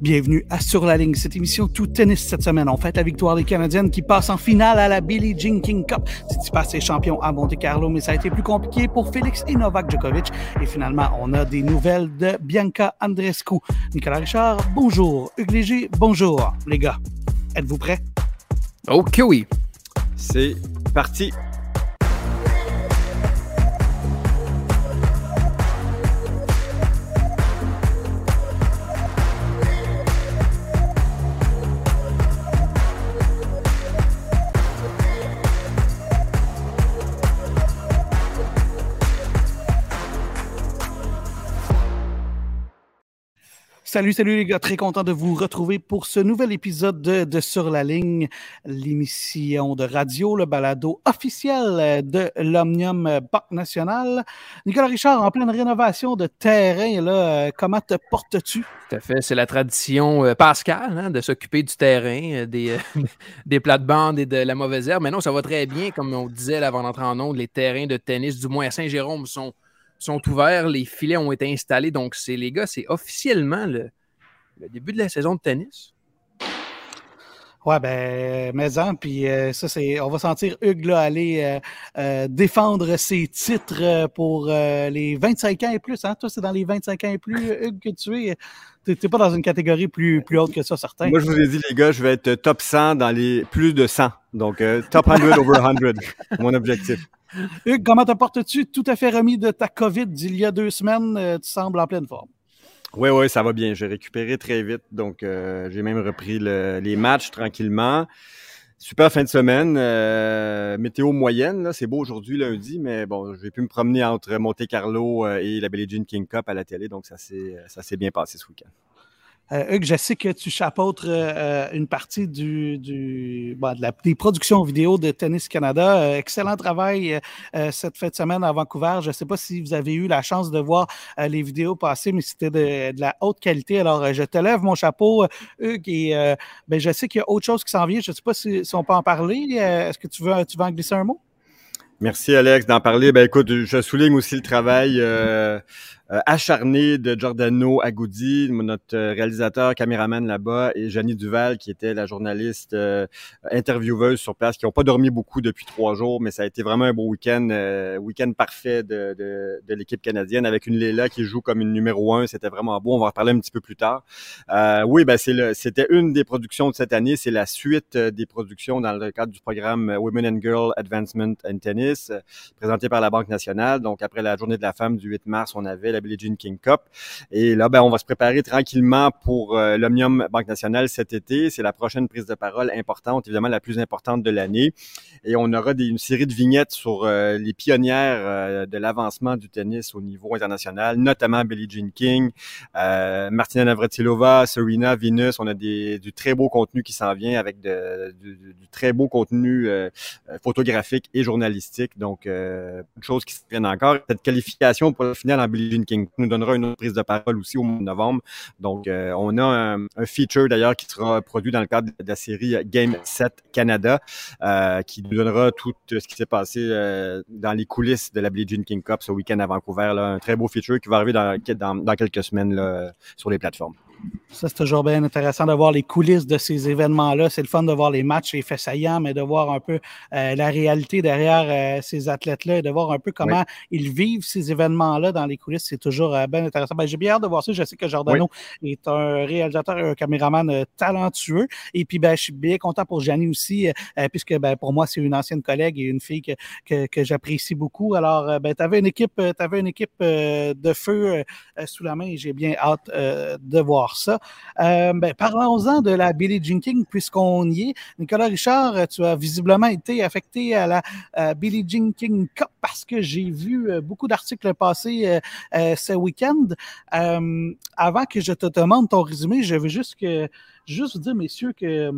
Bienvenue à Sur la ligne, cette émission tout tennis cette semaine. On fête la victoire des Canadiennes qui passent en finale à la Billie Jean King Cup. Tsitsipas est champion à Monte Carlo, mais ça a été plus compliqué pour Félix et Novak Djokovic. Et finalement, on a des nouvelles de Bianca Andreescu. Nicolas Richard, bonjour. Hugues Léger, bonjour. Les gars, êtes-vous prêts? Ok oui. C'est parti. Salut, salut les gars, très content de vous retrouver pour ce nouvel épisode de, Sur la ligne, l'émission de radio, le balado officiel de l'Omnium Banque National. Nicolas Richard, en pleine rénovation de terrain, là, comment te portes-tu? Tout à fait, c'est la tradition euh, pascale hein, de s'occuper du terrain, euh, des, des plates-bandes et de la mauvaise herbe. Mais non, ça va très bien, comme on disait avant d'entrer en ondes, les terrains de tennis, du moins à Saint-Jérôme, sont sont ouverts, les filets ont été installés. Donc, c'est les gars, c'est officiellement le, début de la saison de tennis. Ouais, ben, mais hein, puis euh, ça, c'est. On va sentir Hugues aller euh, euh, défendre ses titres pour les 25 ans et plus. Hein? Toi, c'est dans les 25 ans et plus, Hugues, que tu es. Tu n'es pas dans une catégorie plus, plus haute que ça, certains. Moi, je vous ai dit, les gars, je vais être top 100 dans les plus de 100. Donc, top 100 over 100, mon objectif. Hugues, comment te portes-tu? Tout à fait remis de ta COVID d'il y a deux semaines. Euh, tu sembles en pleine forme. Oui, oui, ça va bien. J'ai récupéré très vite. Donc, euh, j'ai même repris les matchs tranquillement. Super fin de semaine. Euh, météo moyenne, c'est beau aujourd'hui, lundi, mais bon, je vais pu me promener entre Monte Carlo et la Billie Jean King Cup à la télé. Donc, ça s'est bien passé ce week-end. Euh, Hugues, je sais que tu chapeautres euh, une partie du, du la, des productions vidéo de Tennis Canada. Euh, excellent travail cette fin de semaine à Vancouver. Je ne sais pas si vous avez eu la chance de voir les vidéos passer, mais c'était de, la haute qualité. Alors, je te lève mon chapeau, Hugues, et ben, je sais qu'il y a autre chose qui s'en vient. Je ne sais pas si, on peut en parler. Est-ce que tu veux, tu veux en glisser un mot? Merci, Alex, d'en parler. Ben, écoute, je souligne aussi le travail euh, acharné de Giordano Agoudi, notre euh, réalisateur, caméraman là-bas, et Janie Duval, qui était la journaliste euh, intervieweuse sur place, qui n'ont pas dormi beaucoup depuis trois jours, mais ça a été vraiment un beau week-end, week-end parfait de, de, de l'équipe canadienne, avec une Léla qui joue comme une numéro un. C'était vraiment beau. On va en reparler un petit peu plus tard. oui, ben c'était une des productions de cette année. C'est la suite des productions dans le cadre du programme Women and Girls Advancement in Tennis, présenté par la Banque nationale. Donc, après la journée de la femme du 8 mars, on avait la Billie Jean King Cup. Et là, ben, on va se préparer tranquillement pour euh, l'Omnium Banque Nationale cet été. C'est la prochaine prise de parole importante, évidemment la plus importante de l'année. Et on aura des, une série de vignettes sur euh, les pionnières euh, de l'avancement du tennis au niveau international, notamment Billie Jean King, Martina Navratilova, Serena, Venus. On a des, du très beau contenu qui s'en vient avec de, du, très beau contenu photographique et journalistique. Donc, une chose qui se viennent encore. Cette qualification pour la finale en Billie Jean King nous donnera une autre prise de parole aussi au mois de novembre. Donc, euh, on a un, feature d'ailleurs qui sera produit dans le cadre de la série Game 7 Canada, euh, qui nous donnera tout ce qui s'est passé euh, dans les coulisses de la Billie Jean King Cup ce week-end à Vancouver. Là. Un très beau feature qui va arriver dans, dans, dans quelques semaines là, sur les plateformes. Ça, c'est toujours bien intéressant de voir les coulisses de ces événements-là. C'est le fun de voir les matchs, les faits saillants, mais de voir un peu euh, la réalité derrière euh, ces athlètes-là et de voir un peu comment ils vivent ces événements-là dans les coulisses. C'est toujours euh, bien intéressant. Ben, J'ai bien hâte de voir ça. Je sais que Giordano est un réalisateur et un caméraman talentueux. Et puis, ben, je suis bien content pour Janie aussi, puisque ben, pour moi, c'est une ancienne collègue et une fille que, que, que j'apprécie beaucoup. Alors, ben, tu avais une équipe, avais une équipe de feu sous la main et j'ai bien hâte de voir ça. Euh, ben, parlons-en de la Billie Jean King, puisqu'on y est. Nicolas Richard, tu as visiblement été affecté à la euh, Billie Jean King Cup parce que j'ai vu euh, beaucoup d'articles passer ce week-end. avant que je te demande ton résumé, je veux juste, que, juste vous dire, messieurs, que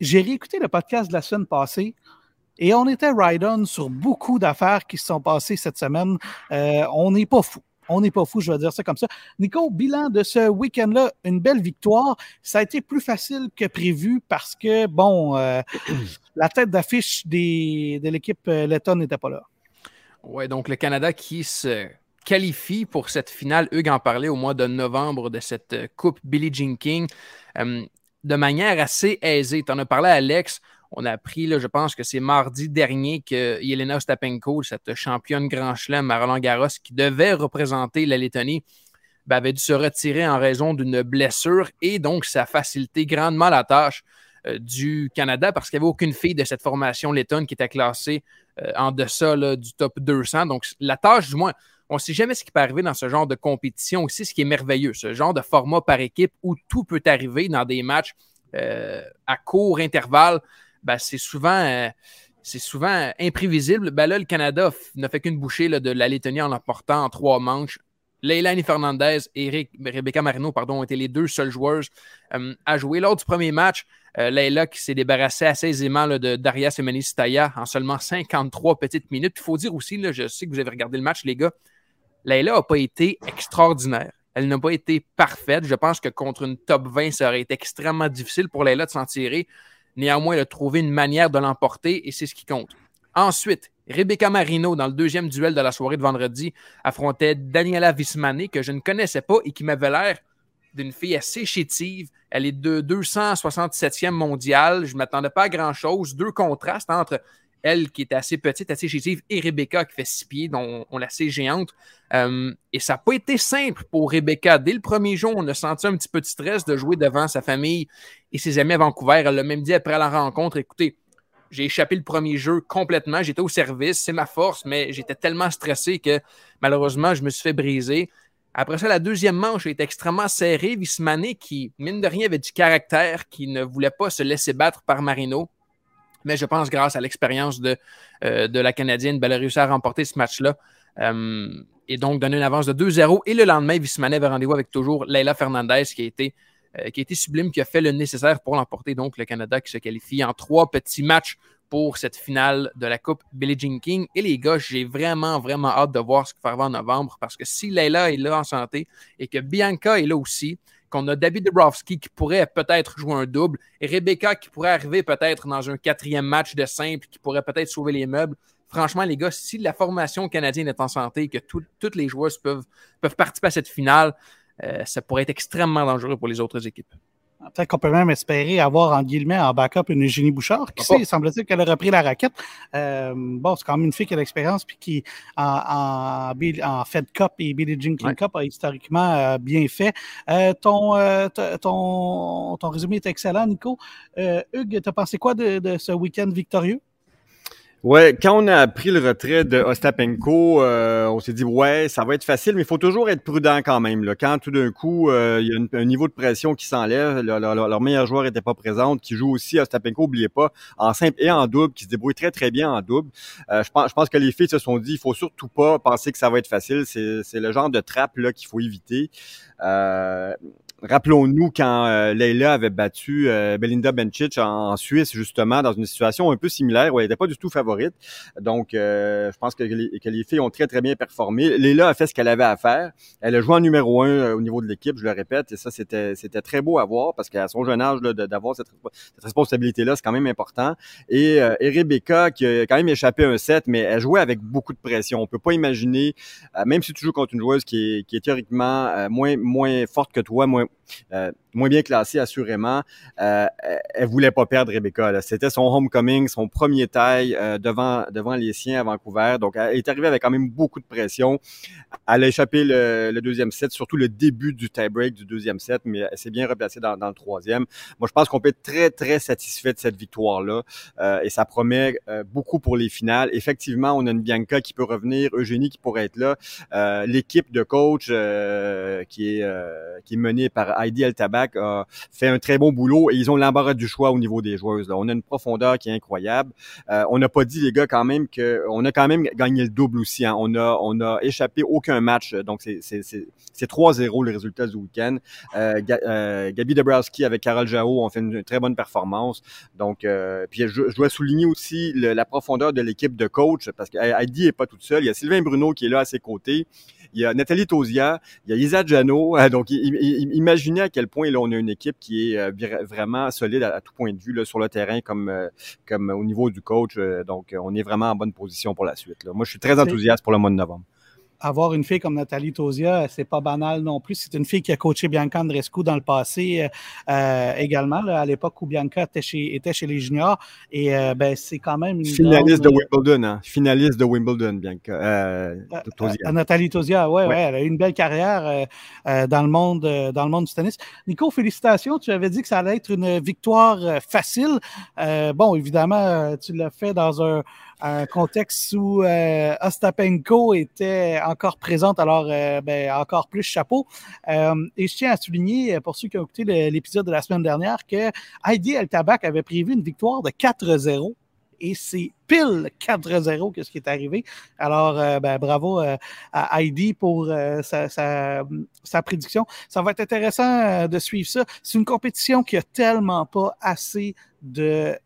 j'ai réécouté le podcast de la semaine passée. Et on était ride-on sur beaucoup d'affaires qui se sont passées cette semaine. on n'est pas fou. On n'est pas fou, je vais dire ça comme ça. Nico, bilan de ce week-end-là, une belle victoire. Ça a été plus facile que prévu parce que, bon, euh, la tête d'affiche de l'équipe euh, lettonne n'était pas là. Oui, donc le Canada qui se qualifie pour cette finale. Hugues en parlait au mois de novembre de cette Coupe Billie Jean King de manière assez aisée. Tu en as parlé à Alex. On a appris, je pense que c'est mardi dernier que Yelena Ostapenko, cette championne Grand Chelem à Garros, qui devait représenter la Lettonie, ben, avait dû se retirer en raison d'une blessure et donc ça a facilité grandement la tâche euh, du Canada parce qu'il n'y avait aucune fille de cette formation lettonne qui était classée euh, en deçà du top 200. Donc la tâche, du moins, on ne sait jamais ce qui peut arriver dans ce genre de compétition aussi, ce qui est merveilleux, ce genre de format par équipe où tout peut arriver dans des matchs euh, à court intervalle. Ben, c'est souvent c'est souvent imprévisible. Ben là, le Canada n'a fait qu'une bouchée de la Lettonie en l'emportant en trois manches Leilani Fernandez et Rebecca Marino pardon, ont été les deux seules joueuses euh, à jouer. Lors du premier match, euh, Leila qui s'est débarrassée assez aisément de Daria Semenistaya en seulement 53 petites minutes. Il faut dire aussi, là, je sais que vous avez regardé le match, les gars, Leila n'a pas été extraordinaire. Elle n'a pas été parfaite. Je pense que contre une top 20, ça aurait été extrêmement difficile pour Leila de s'en tirer. Néanmoins, elle a trouvé une manière de l'emporter et c'est ce qui compte. Ensuite, Rebecca Marino, dans le deuxième duel de la soirée de vendredi, affrontait Daniela Vismane, que je ne connaissais pas et qui m'avait l'air d'une fille assez chétive. Elle est de 267e mondiale. Je ne m'attendais pas à grand-chose. Deux contrastes entre elle, qui est assez petite, assez chétive, et Rebecca, qui fait six pieds, dont on la sait géante. Euh, et ça n'a pas été simple pour Rebecca. Dès le premier jour, on a senti un petit peu de stress de jouer devant sa famille et ses amis à Vancouver. Elle l'a même dit après la rencontre, écoutez, j'ai échappé le premier jeu complètement. J'étais au service, c'est ma force, mais j'étais tellement stressé que malheureusement, je me suis fait briser. Après ça, la deuxième manche été extrêmement serrée. Vismané, qui, mine de rien, avait du caractère, qui ne voulait pas se laisser battre par Marino. Mais je pense, grâce à l'expérience de, euh, de la Canadienne, ben, elle a réussi à remporter ce match-là. Euh, et donc, donner une avance de 2-0. Et le lendemain, Vismané avait rendez-vous avec toujours Leila Fernandez, qui a été euh, qui a été sublime, qui a fait le nécessaire pour l'emporter. Donc, le Canada qui se qualifie en trois petits matchs pour cette finale de la Coupe Billie Jean King. Et les gars, j'ai vraiment, vraiment hâte de voir ce qu'il va en novembre parce que si Leila est là en santé et que Bianca est là aussi, qu'on a David Dabrowski qui pourrait peut-être jouer un double et Rebecca qui pourrait arriver peut-être dans un quatrième match de simple qui pourrait peut-être sauver les meubles. Franchement, les gars, si la formation canadienne est en santé et que toutes les joueuses peuvent, participer à cette finale, euh, ça pourrait être extrêmement dangereux pour les autres équipes. Peut-être qu'on peut même espérer avoir, en guillemets, en backup une Eugénie Bouchard. Qui sait, semble-t-il qu'elle a repris la raquette. Euh, bon, c'est quand même une fille qui a l'expérience puis qui, en, en, Fed Cup et Billie Jean King Cup, a historiquement euh, bien fait. ton, ton, ton résumé est excellent, Nico. Hugues, tu as pensé quoi de, de ce week-end victorieux? Ouais, quand on a appris le retrait de Ostapenko, euh, on s'est dit ouais, ça va être facile, mais il faut toujours être prudent quand même. Là. Quand tout d'un coup, euh, il y a un niveau de pression qui s'enlève, leur, meilleur joueur n'était pas présent, qui joue aussi Ostapenko, oubliez pas, en simple et en double, qui se débrouille très très bien en double. Euh, je, pense, je pense que les filles se sont dit, il faut surtout pas penser que ça va être facile. C'est le genre de trappe là qu'il faut éviter. Rappelons-nous quand euh, Leila avait battu euh, Belinda Bencic en, Suisse, justement, dans une situation un peu similaire où elle n'était pas du tout favorite. Donc, euh, je pense que les, filles ont très, très bien performé. Leila a fait ce qu'elle avait à faire. Elle a joué en numéro un au niveau de l'équipe, je le répète, et ça, c'était c'était très beau à voir parce qu'à son jeune âge, d'avoir cette, cette responsabilité-là, c'est quand même important. Et, et, Rebecca, qui a quand même échappé un set, mais elle jouait avec beaucoup de pression. On peut pas imaginer, même si tu joues contre une joueuse qui est, qui est théoriquement moins, moins forte que toi, moins euh, moins bien classée assurément. Euh, elle voulait pas perdre Rebecca. C'était son homecoming, son premier taille euh, devant devant les siens à Vancouver. Donc elle est arrivée avec quand même beaucoup de pression. Elle a échappé le, deuxième set, surtout le début du tie-break du deuxième set, mais elle s'est bien replacée dans, le troisième. Moi, je pense qu'on peut être très très satisfait de cette victoire-là euh, et ça promet beaucoup pour les finales. Effectivement, on a une Bianca qui peut revenir, Eugénie qui pourrait être là, l'équipe de coach qui est qui est menée par Heidi El A fait un très bon boulot et ils ont l'embarras du choix au niveau des joueuses. Là. On a une profondeur qui est incroyable. Euh, on n'a pas dit les gars quand même que on a quand même gagné le double aussi. Hein. On a on a échappé aucun match. Donc c'est c'est 3-0 le résultat du week-end. Euh, euh, Gabi Dabrowski avec Carole Jao ont fait une très bonne performance. Donc euh, puis je, dois souligner aussi la profondeur de l'équipe de coach parce que Heidi est pas toute seule. Il y a Sylvain Bruno qui est là à ses côtés il y a Nathalie Tosia, il y a Isa Jano. Donc, imaginez à quel point là, on a une équipe qui est euh, vraiment solide à, tout point de vue là, sur le terrain comme, euh, comme au niveau du coach. Euh, donc, on est vraiment en bonne position pour la suite. Là. Moi, je suis très enthousiaste pour le mois de novembre. Avoir une fille comme Nathalie Tosia, c'est pas banal non plus. C'est une fille qui a coaché Bianca Andrescu dans le passé euh, également, à l'époque où Bianca était chez, était chez les juniors. Et ben, c'est quand même une. Finaliste de Wimbledon, hein? Finaliste de Wimbledon, Bianca. Tosia. Nathalie Tosia, ouais, ouais, elle a eu une belle carrière dans, le monde, dans le monde du tennis. Nico, félicitations. Tu avais dit que ça allait être une victoire facile. bon, évidemment, tu l'as fait dans un un contexte où euh, Ostapenko était encore présente, alors euh, ben, encore plus chapeau. Euh, et je tiens à souligner, pour ceux qui ont écouté l'épisode de la semaine dernière, que Heidi El Tabak avait prévu une victoire de 4-0 et c'est pile 4-0 que ce qui est arrivé. Alors, ben, bravo à Heidi pour sa, sa, prédiction. Ça va être intéressant de suivre ça. C'est une compétition qui a tellement pas assez de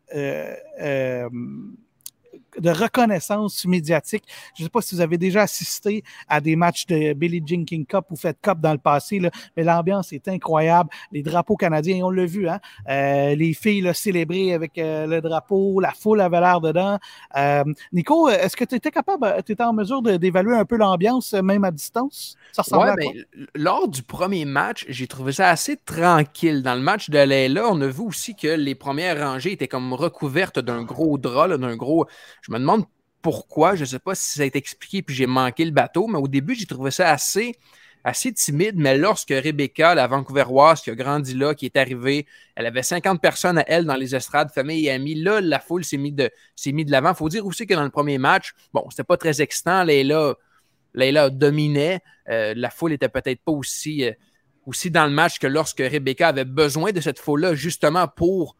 de reconnaissance médiatique. Je ne sais pas si vous avez déjà assisté à des matchs de Billie Jean King Cup ou Fed Cup dans le passé, là, mais l'ambiance est incroyable. Les drapeaux canadiens, on l'a vu, hein? Euh, les filles là, célébrées avec euh, le drapeau, la foule avait l'air dedans. Euh, Nico, est-ce que tu étais capable, tu étais en mesure d'évaluer un peu l'ambiance, même à distance? Ça ressemblait à quoi? Ben, lors du premier match, j'ai trouvé ça assez tranquille. Dans le match de Leila, on a vu aussi que les premières rangées étaient comme recouvertes d'un gros drap, d'un gros je me demande pourquoi, je ne sais pas si ça a été expliqué puis j'ai manqué le bateau, mais au début, j'ai trouvé ça assez, assez timide. Mais lorsque Rebecca, la Vancouveroise, qui a grandi là, qui est arrivée, elle avait 50 personnes à elle dans les estrades, famille et amis. Là, la foule s'est mise de, l'avant. Il faut dire aussi que dans le premier match, bon, c'était pas très excitant. Leila dominait. Euh, la foule était peut-être pas aussi, euh, aussi dans le match que lorsque Rebecca avait besoin de cette foule-là, justement pour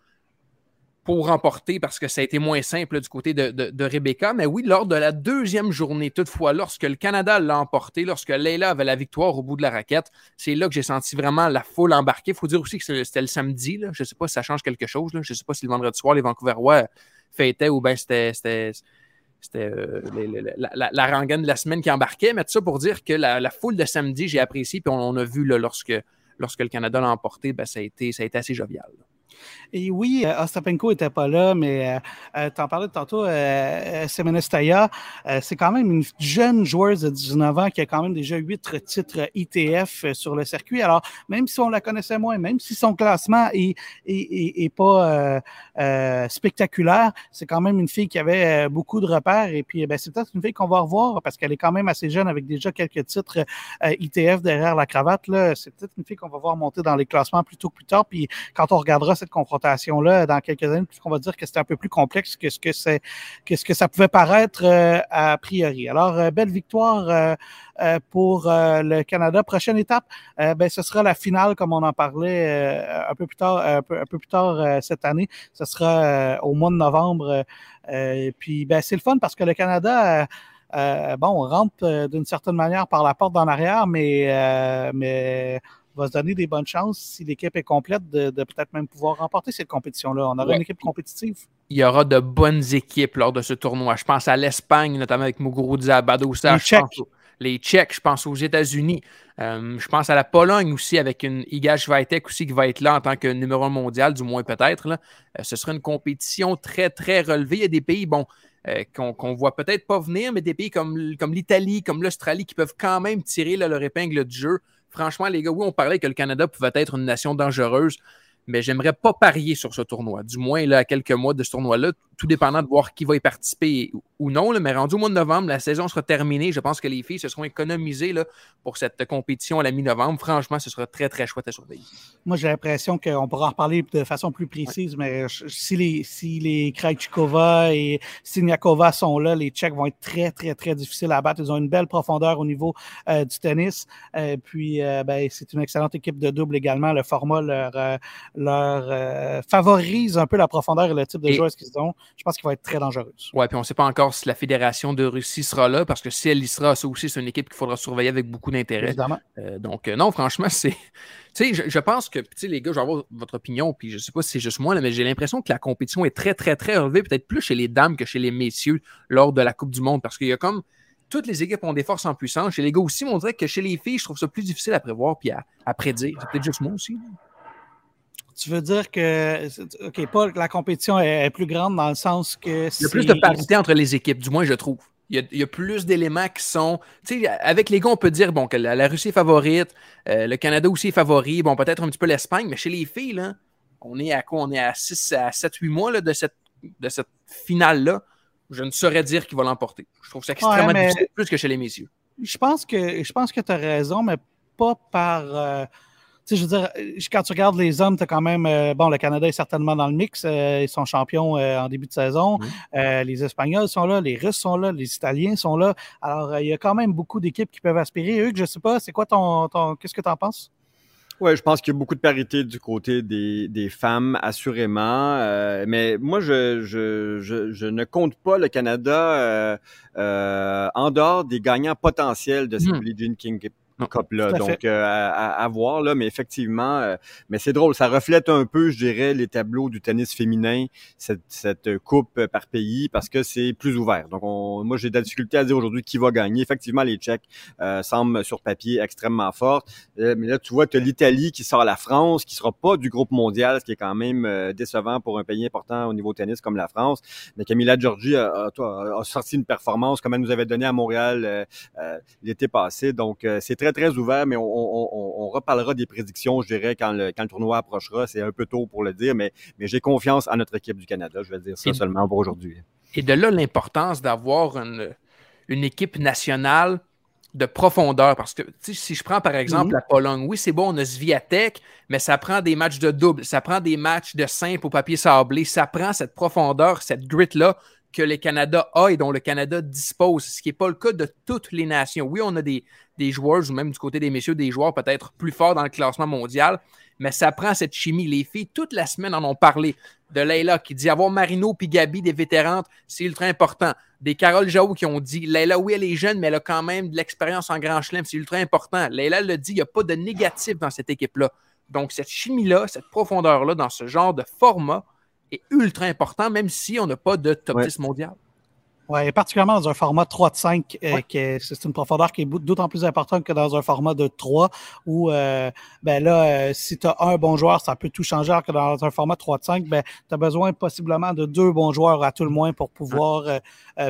pour remporter parce que ça a été moins simple du côté de, Rebecca. Mais oui, lors de la deuxième journée, toutefois, lorsque le Canada l'a emporté, lorsque Leila avait la victoire au bout de la raquette, c'est là que j'ai senti vraiment la foule embarquer. Il faut dire aussi que c'était le samedi. Je ne sais pas si ça change quelque chose. Je ne sais pas si le vendredi soir, les Vancouverois fêtaient ou bien c'était euh, la, la, rengaine de la semaine qui embarquait. Mais tout ça pour dire que la, foule de samedi, j'ai apprécié. Puis on, a vu là, lorsque, lorsque le Canada l'a emporté, ben, ça, a été, ça a été assez jovial. Et oui, euh, Ostapenko n'était pas là, mais euh, euh, tu en parlais tantôt, euh, Semenestaya, c'est quand même une jeune joueuse de 19 ans qui a quand même déjà huit titres ITF sur le circuit. Alors, même si on la connaissait moins, même si son classement est, est, pas spectaculaire, c'est quand même une fille qui avait beaucoup de repères. Et puis, ben, c'est peut-être une fille qu'on va revoir parce qu'elle est quand même assez jeune avec déjà quelques titres ITF derrière la cravate. C'est peut-être une fille qu'on va voir monter dans les classements plus tôt que plus tard. Puis, quand on regardera cette confrontation-là dans quelques années, puisqu'on va dire que c'était un peu plus complexe que ce que c'est, que ce que ça pouvait paraître euh, a priori. Alors, euh, belle victoire euh, pour le Canada. Prochaine étape, ben, ce sera la finale, comme on en parlait un peu plus tard, un peu, plus tard cette année. Ce sera au mois de novembre. puis, ben, c'est le fun parce que le Canada. bon, on rentre d'une certaine manière par la porte d'en arrière, mais, mais va se donner des bonnes chances, si l'équipe est complète, de, peut-être même pouvoir remporter cette compétition-là. On aura une équipe compétitive. Il y aura de bonnes équipes lors de ce tournoi. Je pense à l'Espagne, notamment avec Muguruza, Badosa. Les Tchèques. les Tchèques, je pense aux États-Unis. Euh, je pense à la Pologne aussi, avec une Iga Swiatek aussi qui va être là en tant que numéro un mondial, du moins peut-être. Euh, ce sera une compétition très, très relevée. Il y a des pays, bon, euh, qu'on ne voit peut-être pas venir, mais des pays comme, comme l'Italie, comme l'Australie, qui peuvent quand même tirer leur épingle du jeu. Franchement, les gars, oui, on parlait que le Canada pouvait être une nation dangereuse mais j'aimerais pas parier sur ce tournoi. Du moins, là, à quelques mois de ce tournoi-là, tout dépendant de voir qui va y participer ou non. mais rendu au mois de novembre, la saison sera terminée. Je pense que les filles se seront économisées là, pour cette compétition à la mi-novembre. Franchement, ce sera très, très chouette à surveiller. Moi, j'ai l'impression qu'on pourra en reparler de façon plus précise, mais si les, si les et Siniakova sont là, les Tchèques vont être très, très, très difficiles à battre. Ils ont une belle profondeur au niveau euh, du tennis. Euh, puis, euh, ben, c'est une excellente équipe de double également. Le format leur leur favorise un peu la profondeur et le type de joueurs qu'ils ont, je pense qu'il va être très dangereuse. Oui, puis on ne sait pas encore si la Fédération de Russie sera là, parce que si elle y sera, ça aussi, c'est une équipe qu'il faudra surveiller avec beaucoup d'intérêt. Évidemment. Euh, donc, euh, non, franchement, c'est. Tu sais, je, je, pense que, les gars, je vais avoir votre opinion, puis je ne sais pas si c'est juste moi, mais j'ai l'impression que la compétition est très, très, très relevée, peut-être plus chez les dames que chez les messieurs lors de la Coupe du Monde, parce qu'il y a comme toutes les équipes ont des forces en puissance. Chez les gars aussi, on dirait que chez les filles, je trouve ça plus difficile à prévoir puis à, à prédire. C'est peut-être juste moi aussi. Tu veux dire que, OK, pas la compétition est, plus grande dans le sens que. Il y a plus de parité entre les équipes, du moins, je trouve. Il y, a, plus d'éléments qui sont. Tu sais, avec les gars, on peut dire bon, que la, Russie est favorite, euh, le Canada aussi est favori, bon, peut-être un petit peu l'Espagne, mais chez les filles, là, on est à quoi? On est à 6 à 7, 8 mois là, de cette, de cette finale-là. Je ne saurais dire qui va l'emporter. Je trouve ça extrêmement difficile, plus que chez les messieurs. Je pense que, je pense que tu as raison, mais pas par. Euh, je veux dire, quand tu regardes les hommes, tu as quand même. Euh, bon, le Canada est certainement dans le mix. Euh, ils sont champions euh, en début de saison. les Espagnols sont là, les Russes sont là, les Italiens sont là. Alors, il y a quand même beaucoup d'équipes qui peuvent aspirer. Hugues, je sais pas, c'est quoi ton. ton Qu'est-ce que tu en penses? Oui, je pense qu'il y a beaucoup de parité du côté des, des femmes, assurément. mais moi, je, je, je, je, ne compte pas le Canada en dehors des gagnants potentiels de cette mmh. King là. Donc, euh, à, voir, là, mais effectivement, euh, mais c'est drôle. Ça reflète un peu, je dirais, les tableaux du tennis féminin, cette, cette coupe par pays, parce que c'est plus ouvert. Donc, on, moi, j'ai de la difficulté à dire aujourd'hui qui va gagner. Effectivement, les Tchèques euh, semblent sur papier extrêmement fortes. mais là, tu vois, tu as l'Italie qui sort la France, qui sera pas du groupe mondial, ce qui est quand même décevant pour un pays important au niveau tennis comme la France. Mais Camilla Giorgi a, a, a sorti une performance comme elle nous avait donné à Montréal l'été passé. Donc, c'est très très, ouvert, mais on, reparlera des prédictions, je dirais, quand le, quand le tournoi approchera. C'est un peu tôt pour le dire, mais, mais j'ai confiance en notre équipe du Canada. Je vais dire ça seulement pour aujourd'hui. Et de là, l'importance d'avoir une, une équipe nationale de profondeur. Parce que si je prends par exemple la Pologne, oui, c'est bon, on a Sviatek, mais ça prend des matchs de double, ça prend des matchs de simple au papier sablé, ça prend cette profondeur, cette grit-là que le Canada a et dont le Canada dispose, ce qui n'est pas le cas de toutes les nations. Oui, on a des, joueurs, ou même du côté des messieurs, des joueurs peut-être plus forts dans le classement mondial, mais ça prend cette chimie. Les filles, toute la semaine, en ont parlé. De Leila qui dit avoir Marino puis Gabi, des vétérantes, c'est ultra important. Des Carole Jaou qui ont dit Leila, oui, elle est jeune, mais elle a quand même de l'expérience en grand chelem, c'est ultra important. Leila le dit, il n'y a pas de négatif dans cette équipe-là. Donc, cette chimie-là, cette profondeur-là, dans ce genre de format, est ultra important, même si on n'a pas de top 10 mondial. Oui, particulièrement dans un format 3 de 5, euh, c'est une profondeur qui est d'autant plus importante que dans un format de 3, où euh, ben là, euh, si tu as un bon joueur, ça peut tout changer, alors que dans un format 3 de 5, ben, tu as besoin possiblement de deux bons joueurs à tout le moins pour pouvoir,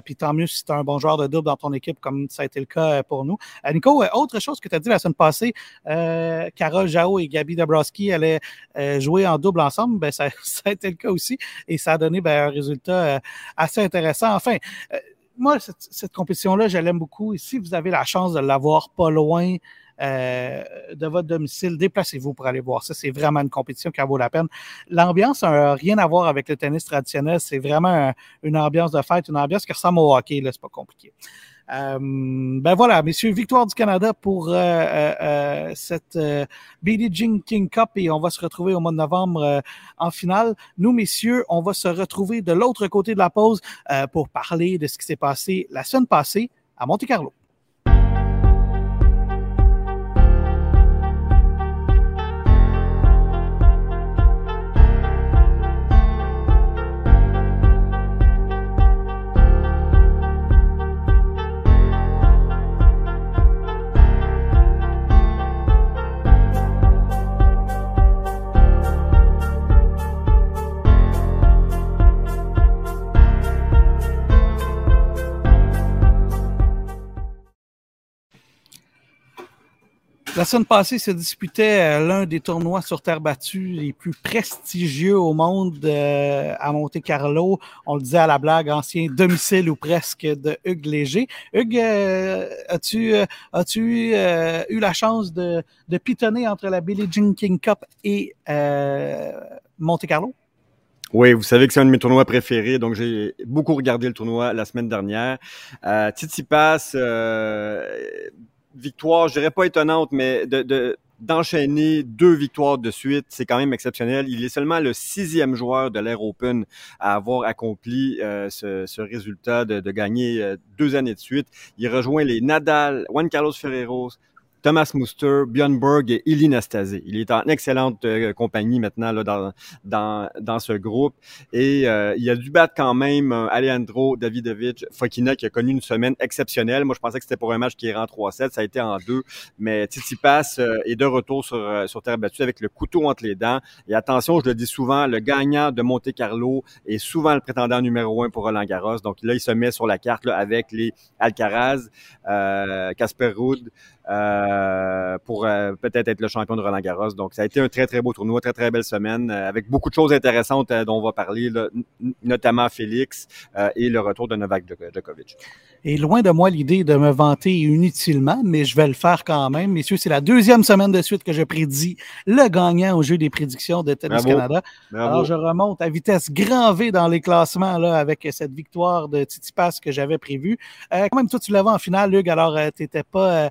puis tant mieux si tu as un bon joueur de double dans ton équipe, comme ça a été le cas pour nous. Nico, autre chose que tu as dit la semaine passée, Carole Jao et Gabi Dabrowski allaient jouer en double ensemble, ben, ça, ça, a été le cas aussi, et ça a donné ben, un résultat assez intéressant. Enfin, moi, cette, compétition-là, je l'aime beaucoup. Et si vous avez la chance de l'avoir pas loin euh, de votre domicile, déplacez-vous pour aller voir ça. C'est vraiment une compétition qui en vaut la peine. L'ambiance n'a rien à voir avec le tennis traditionnel. C'est vraiment une ambiance de fête, une ambiance qui ressemble au hockey. Là, c'est pas compliqué. Euh, ben voilà, messieurs, victoire du Canada pour euh, euh, cette Billie Jean King Cup et on va se retrouver au mois de novembre en finale. Nous, messieurs, on va se retrouver de l'autre côté de la pause pour parler de ce qui s'est passé la semaine passée à Monte La semaine passée se disputait euh, l'un des tournois sur terre battue les plus prestigieux au monde euh, à Monte Carlo. On le disait à la blague, ancien domicile ou presque de Hugues Léger. Hugues, euh, as-tu as-tu eu la chance de, de pitonner entre la Billie Jean King Cup et Monte Carlo? Oui, vous savez que c'est un de mes tournois préférés, donc j'ai beaucoup regardé le tournoi la semaine dernière. Euh, Titi Pass, victoire, je dirais pas étonnante, mais de, d'enchaîner deux victoires de suite, c'est quand même exceptionnel. Il est seulement le sixième joueur de l'Air Open à avoir accompli euh, ce, résultat de, gagner euh, deux années de suite. Il rejoint les Nadal, Juan Carlos Ferreros, Thomas Muster, Björn Borg et Ili Nastase. Il est en excellente euh, compagnie maintenant là, dans, dans, dans ce groupe. Et euh, il a dû battre quand même euh, Alejandro Davidovic Fokina qui a connu une semaine exceptionnelle. Moi, je pensais que c'était pour un match qui irait en 3-7. Ça a été en 2. Mais Tsitsipas est de retour sur, sur terre battue avec le couteau entre les dents. Et attention, je le dis souvent, le gagnant de Monte Carlo est souvent le prétendant numéro un pour Roland Garros. Donc là, il se met sur la carte là, avec les Alcaraz, Casper Ruud, euh, pour euh, peut-être être le champion de Roland Garros. Donc, ça a été un très, très beau tournoi, très, très belle semaine, euh, avec beaucoup de choses intéressantes dont on va parler, notamment Félix et le retour de Novak Djokovic. Et loin de moi l'idée de me vanter inutilement, mais je vais le faire quand même. Messieurs, c'est la deuxième semaine de suite que je prédis le gagnant au jeu des prédictions de Tennis Canada. Alors, je remonte à vitesse grand V dans les classements là, avec cette victoire de Titi Pass que j'avais prévue. quand même, toi, tu l'avais en finale, Luc, alors tu n'étais pas,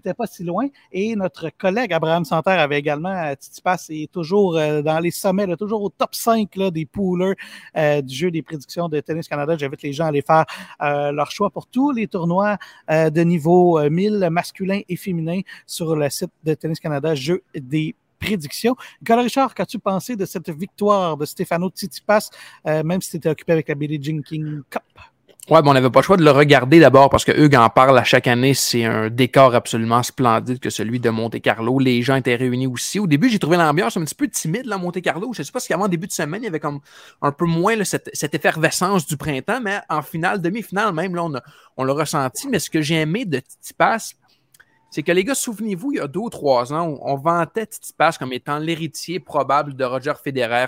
pas si loin. Et notre collègue Abraham Santerre avait également, euh, Titi Pass est toujours euh, dans les sommets, là, toujours au top 5 là, des poolers euh, du jeu des prédictions de Tennis Canada. J'invite les gens à aller faire leur choix pour tous les tournois de niveau 1000 masculin et féminin sur le site de Tennis Canada, jeu des prédictions. Nicolas Richard, qu'as-tu pensé de cette victoire de Stefano Tsitsipas, même si tu étais occupé avec la Billie Jean King Cup? Ouais, on n'avait pas le choix de le regarder d'abord parce que en parle à chaque année. C'est un décor absolument splendide que celui de Monte Carlo. Les gens étaient réunis aussi. Au début, j'ai trouvé l'ambiance un petit peu timide, là, Monte Carlo. Je sais pas si avant début de semaine, il y avait comme un peu moins cette, effervescence du printemps, mais en finale, demi-finale même, là, on, l'a ressenti. Mais ce que j'ai aimé de Titi Pass, c'est que les gars, souvenez-vous, il y a deux ou trois ans, on, vantait Titi Pass comme étant l'héritier probable de Roger Federer,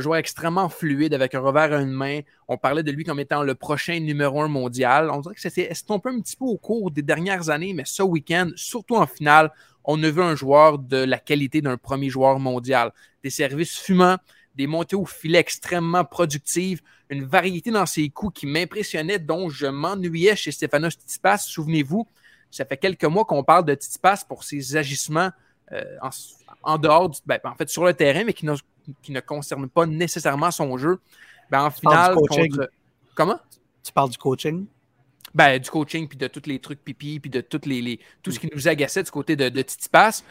joueur extrêmement fluide avec un revers à une main. On parlait de lui comme étant le prochain numéro un mondial. On dirait que c'était estompé un petit peu au cours des dernières années, mais ce week-end, surtout en finale, on a vu un joueur de la qualité d'un premier joueur mondial. Des services fumants, des montées au filet extrêmement productives, une variété dans ses coups qui m'impressionnait, dont je m'ennuyais chez Stefanos Tsitsipas. Souvenez-vous, ça fait quelques mois qu'on parle de Tsitsipas pour ses agissements euh, en, dehors, du, ben, en fait, sur le terrain, mais qui ne, qui ne concerne pas nécessairement son jeu. Ben, en finale, contre... Comment? Tu parles du coaching? Ben, du coaching, puis de tous les trucs pipi, puis de toutes les, tout ce qui nous agaçait du côté de, de Titi Pass.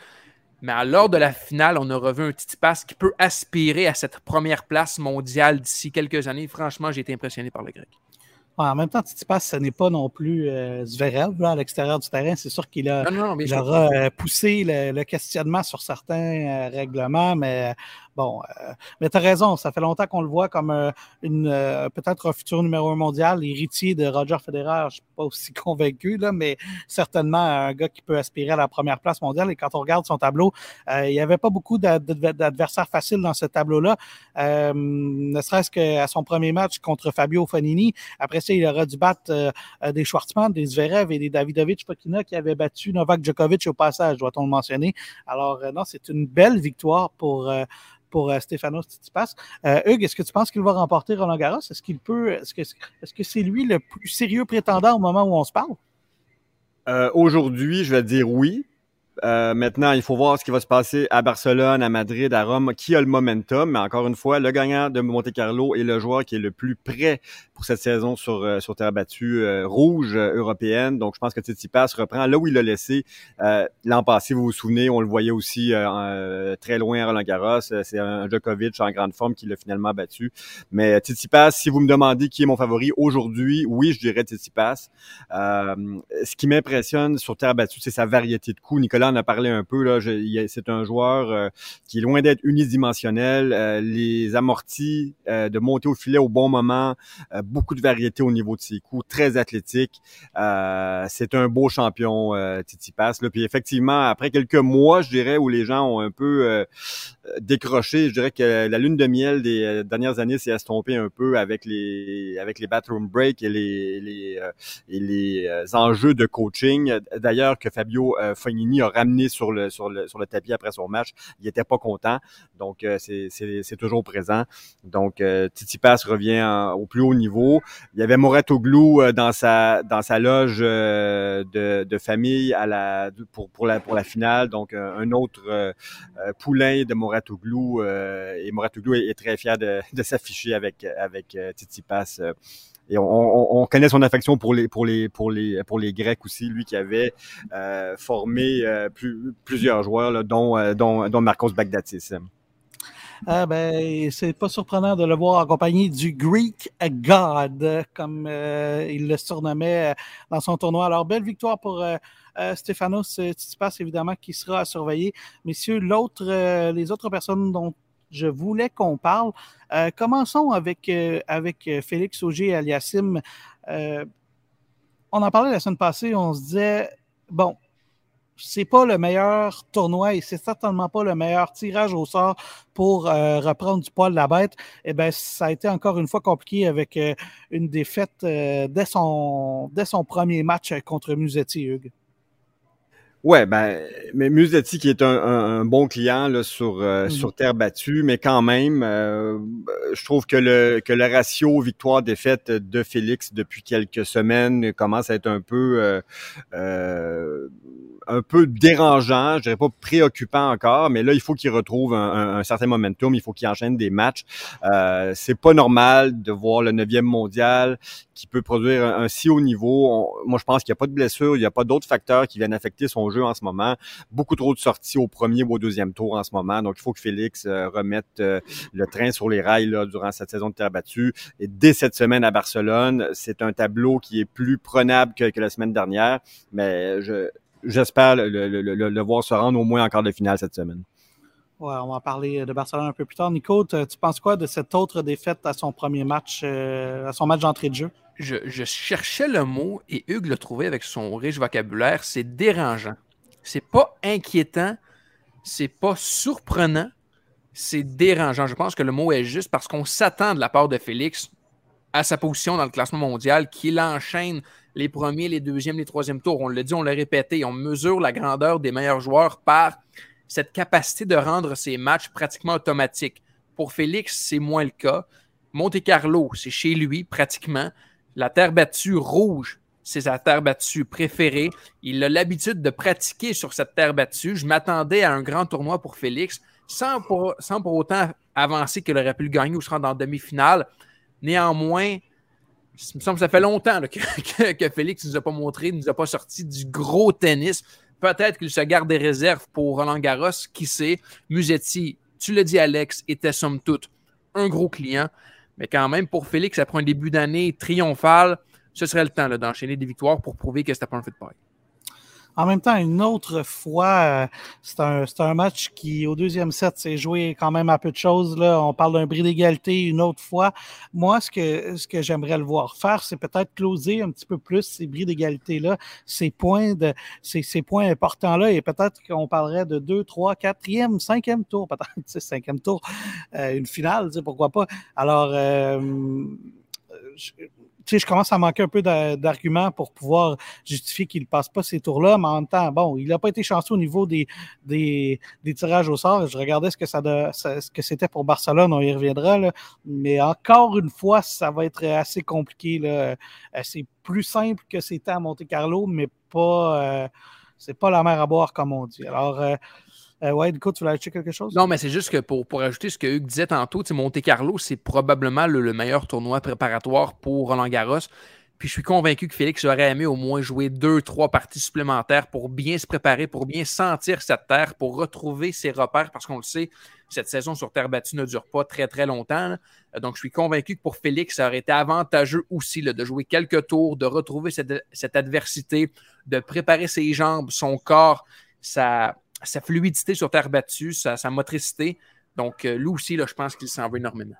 Mais l'heure de la finale, on a revu un Titi Pass qui peut aspirer à cette première place mondiale d'ici quelques années. Franchement, j'ai été impressionné par le grec en même temps, Tsitsipas, ce n'est pas non plus euh, Zverev là, à l'extérieur du terrain. C'est sûr qu'il a, aura euh, poussé le, questionnement sur certains euh, règlements, mais Bon, euh, mais tu as raison, ça fait longtemps qu'on le voit comme euh, une euh, peut-être un futur numéro un mondial, héritier de Roger Federer. Je suis pas aussi convaincu, là, mais certainement un gars qui peut aspirer à la première place mondiale. Et quand on regarde son tableau, il n'y avait pas beaucoup d'adversaires faciles dans ce tableau-là. ne serait-ce qu'à son premier match contre Fabio Fonini. Après ça, il aura dû battre des Schwartzmann, des Zverev et des Davidovich Pokina qui avaient battu Novak Djokovic au passage, doit-on le mentionner. Alors, non, c'est une belle victoire pour pour euh, Stéphano Tsitsipas. Euh, Hugues, est-ce que tu penses qu'il va remporter Roland Garros? Est-ce qu'il peut, est-ce que, c'est lui le plus sérieux prétendant au moment où on se parle? Euh, aujourd'hui, je vais dire oui. Euh, maintenant, il faut voir ce qui va se passer à Barcelone, à Madrid, à Rome, qui a le momentum? Mais encore une fois, le gagnant de Monte Carlo est le joueur qui est le plus prêt pour cette saison sur, euh, sur terre battue euh, rouge européenne. Donc, je pense que Tsitsipas reprend là où il l'a laissé l'an passé. Vous vous souvenez, on le voyait aussi très loin à Roland Garros. C'est un Djokovic en grande forme qui l'a finalement battu. Mais Tsitsipas, si vous me demandez qui est mon favori aujourd'hui, oui, je dirais Tsitsipas. ce qui m'impressionne sur terre battue, c'est sa variété de coups. Nicolas a parlé un peu. Là, c'est un joueur euh, qui est loin d'être unidimensionnel. Euh, les amortis euh, de monter au filet au bon moment, beaucoup de variété au niveau de ses coups, très athlétique. c'est un beau champion, Titi Pass. Là. Puis effectivement, après quelques mois, je dirais, où les gens ont un peu décroché, je dirais que la lune de miel des dernières années s'est estompée un peu avec les avec les bathroom breaks et les, les, les enjeux de coaching. D'ailleurs, que Fabio Fognini a ramené sur le, sur le, sur le tapis après son match. Il était pas content. Donc, euh, c'est toujours présent. Donc, euh, Titi Pass revient au plus haut niveau. Il y avait Moratoglou euh, dans sa, dans sa loge de, de famille à la, pour, pour, la, pour la finale. Donc, un autre poulain de Moratoglou. et Moratoglou est, est très fier de, de s'afficher avec, avec Titi Pass et on, connaît son affection pour les, pour les, pour les, pour les Grecs aussi, lui qui avait formé plusieurs joueurs, dont, dont, dont Marcos Bagdatis. Ah ben, c'est pas surprenant de le voir accompagné du Greek God, comme euh, il le surnommait euh, dans son tournoi. Alors, belle victoire pour euh, Stéphanos Tsitsipas, évidemment, qui sera à surveiller. Messieurs, l'autre, les autres personnes dont je voulais qu'on parle, commençons avec, avec Félix Auger Aliassim. on en parlait la semaine passée, on se disait, bon, c'est pas le meilleur tournoi et c'est certainement pas le meilleur tirage au sort pour euh, reprendre du poil de la bête. Eh bien, ça a été encore une fois compliqué avec euh, une défaite euh, dès, son, dès son premier match contre Musetti, Hugues. Ouais, ben, mais Musetti qui est un, bon client là, sur, mm-hmm. sur terre battue, mais quand même, je trouve que le, que le ratio victoire-défaite de Félix depuis quelques semaines commence à être un peu un peu dérangeant, je dirais pas préoccupant encore, mais là, il faut qu'il retrouve un, certain momentum, il faut qu'il enchaîne des matchs. Euh, c'est pas normal de voir le neuvième mondial qui peut produire un, si haut niveau. moi, je pense qu'il n'y a pas de blessure, il n'y a pas d'autres facteurs qui viennent affecter son jeu en ce moment. Beaucoup trop de sorties au premier ou au deuxième tour en ce moment. Donc, il faut que Félix euh, remette euh, le train sur les rails là, durant cette saison de terre battue. Et dès cette semaine à Barcelone, c'est un tableau qui est plus prenable que, que la semaine dernière. Mais je, j'espère le, voir se rendre au moins en quart de finale cette semaine. Ouais, on va en parler de Barcelone un peu plus tard. Nico, tu penses quoi de cette autre défaite à son premier match, euh, à son match d'entrée de jeu? Je, cherchais le mot et Hugues l'a trouvé avec son riche vocabulaire. C'est dérangeant. C'est pas inquiétant. C'est pas surprenant. C'est dérangeant. Je pense que le mot est juste parce qu'on s'attend de la part de Félix à sa position dans le classement mondial, qu'il enchaîne les premiers, les deuxièmes, les troisièmes tours. On l'a dit, on l'a répété, on mesure la grandeur des meilleurs joueurs par cette capacité de rendre ces matchs pratiquement automatiques. Pour Félix, c'est moins le cas. Monte Carlo, c'est chez lui pratiquement. La terre battue rouge, c'est sa terre battue préférée. Il a l'habitude de pratiquer sur cette terre battue. Je m'attendais à un grand tournoi pour Félix, sans pour, sans pour autant avancer qu'il aurait pu le gagner ou se rendre en demi-finale. Néanmoins, il me semble que ça fait longtemps que, Félix ne nous a pas montré, ne nous a pas sorti du gros tennis. Peut-être qu'il se garde des réserves pour Roland Garros, qui sait? Musetti, tu le dis, Alex, était somme toute un gros client. Mais quand même, pour Félix, après un début d'année triomphal, ce serait le temps d'enchaîner des victoires pour prouver que c'était pas un fait de pareil. En même temps, une autre fois, euh, c'est un, un, match qui, au deuxième set, s'est joué quand même à peu de choses. Là. On parle d'un bris d'égalité une autre fois. Moi, ce que, ce que j'aimerais le voir faire, c'est peut-être closer un petit peu plus ces bris d'égalité-là, ces points de ces, ces points importants-là, et peut-être qu'on parlerait de deux, trois, quatrième, cinquième tour, peut-être, cinquième tour, euh, une finale, pourquoi pas. Alors, euh, tu sais, je commence à manquer un peu d'arguments pour pouvoir justifier qu'il ne passe pas ces tours-là, mais en même temps, bon, il n'a pas été chanceux au niveau des, des, tirages au sort. Je regardais ce que ça, ce que c'était pour Barcelone, on y reviendra, mais encore une fois, ça va être assez compliqué. Là. Euh, c'est plus simple que c'était à Monte Carlo, mais pas, euh, c'est pas la mer à boire comme on dit. Alors, euh, euh, tu voulais acheter quelque chose? Non, mais c'est juste que pour, ajouter ce que Hugues disait tantôt, Monte Carlo, c'est probablement le, meilleur tournoi préparatoire pour Roland Garros. Puis je suis convaincu que Félix aurait aimé au moins jouer deux, trois parties supplémentaires pour bien se préparer, pour bien sentir cette terre, pour retrouver ses repères, parce qu'on le sait, cette saison sur terre battue ne dure pas très, très longtemps. Donc, je suis convaincu que pour Félix, ça aurait été avantageux aussi de jouer quelques tours, de retrouver cette, adversité, de préparer ses jambes, son corps, sa, sa fluidité sur terre battue, sa, motricité. Donc, euh, lui aussi, là, je pense qu'il s'en veut énormément.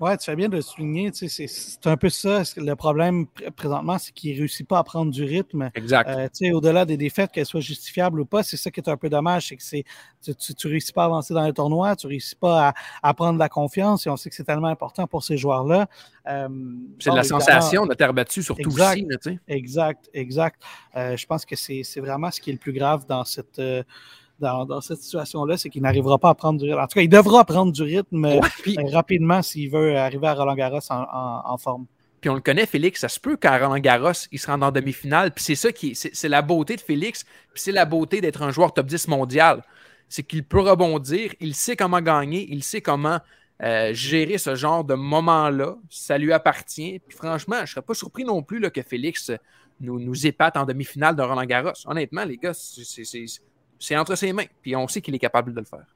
Oui, tu fais bien de le souligner. C'est un peu ça. Le problème présentement, c'est qu'il ne réussit pas à prendre du rythme. Exact. Euh, Au-delà des défaites, qu'elles soient justifiables ou pas, c'est ça qui est un peu dommage. C'est que tu ne réussis pas à avancer dans le tournoi, tu ne réussis pas à, prendre de la confiance. Et on sait que c'est tellement important pour ces joueurs-là. Euh, c'est de la sensation de terre battue, surtout exact, aussi. exact, exact. je pense que c'est vraiment ce qui est le plus grave dans cette dans, cette situation-là, c'est qu'il n'arrivera pas à prendre du rythme. En tout cas, il devra prendre du rythme euh, rapidement s'il veut arriver à Roland Garros en, forme. Puis on le connaît, Félix, ça se peut qu'à Roland Garros, il se rende en demi-finale. Puis c'est ça qui c'est la beauté de Félix, puis c'est la beauté d'être un joueur top 10 mondial. C'est qu'il peut rebondir, il sait comment gagner, il sait comment euh, gérer ce genre de moment-là. Ça lui appartient. Puis franchement, je ne serais pas surpris non plus là, que Félix nous, nous épate en demi-finale de Roland Garros. Honnêtement, les gars, c'est entre ses mains. Puis on sait qu'il est capable de le faire.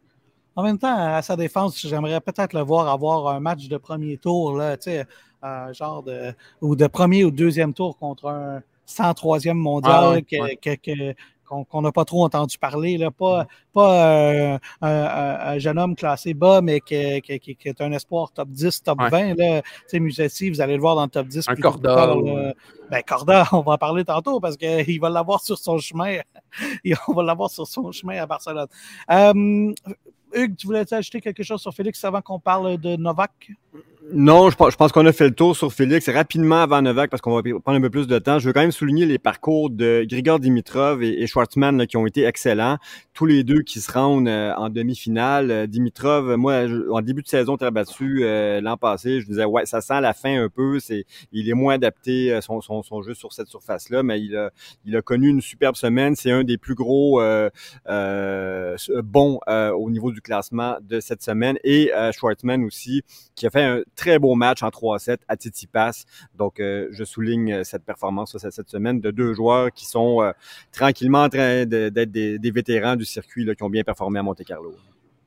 En même temps, à sa défense, j'aimerais peut-être le voir avoir un match de premier tour, là, euh, genre de, ou de premier ou deuxième tour contre un 103e mondial qu'on n'a pas trop entendu parler. Là. Pas, pas euh, un, jeune homme classé bas, mais qui, est un espoir top 10, top 20. Là. Musetti, vous allez le voir dans le top 10. Un Corda. Ben, Corda, on va en parler tantôt parce qu'il va l'avoir sur son chemin. on va l'avoir sur son chemin à Barcelone. Euh, Hugues, tu voulais ajouter quelque chose sur Félix avant qu'on parle de Novak? Non, je pense, qu'on a fait le tour sur Félix rapidement avant Novak parce qu'on va prendre un peu plus de temps. Je veux quand même souligner les parcours de Grigor Dimitrov et, Schwartzmann qui ont été excellents. Tous les deux qui se rendent euh, en demi-finale. Euh, Dimitrov, moi, en début de saison, très battu euh, l'an passé. Je disais, ouais, ça sent la fin un peu. C'est, il est moins adapté son, son, son jeu sur cette surface-là, mais il a, il a connu une superbe semaine. C'est un des plus gros euh, bons au niveau du classement de cette semaine. Et Schwartzmann aussi, qui a fait un très beau match en 3-7 à Tsitsipas. Donc, euh, je souligne euh, cette performance cette semaine de deux joueurs qui sont euh, tranquillement en train d'être des, des, vétérans du circuit là, qui ont bien performé à Monte-Carlo.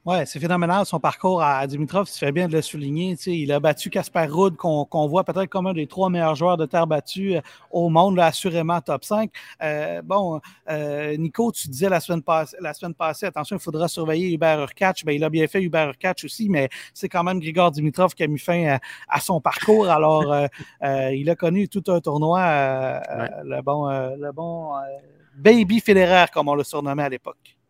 Oui, c'est phénoménal son parcours à Dimitrov. Tu fais bien de le souligner. il a battu Casper Ruud, qu'on voit peut-être comme un des trois meilleurs joueurs de terre battue euh, au monde, assurément top 5. Euh, bon, euh, Nico, tu disais la semaine, passée, la semaine passée, attention, il faudra surveiller Hubert Urkach. Ben, il a bien fait Hubert Urkach aussi, mais c'est quand même Grigor Dimitrov qui a mis fin à, son parcours. Alors, il a connu tout un tournoi, le bon, le bon Baby fédéraire, comme on le surnommait à l'époque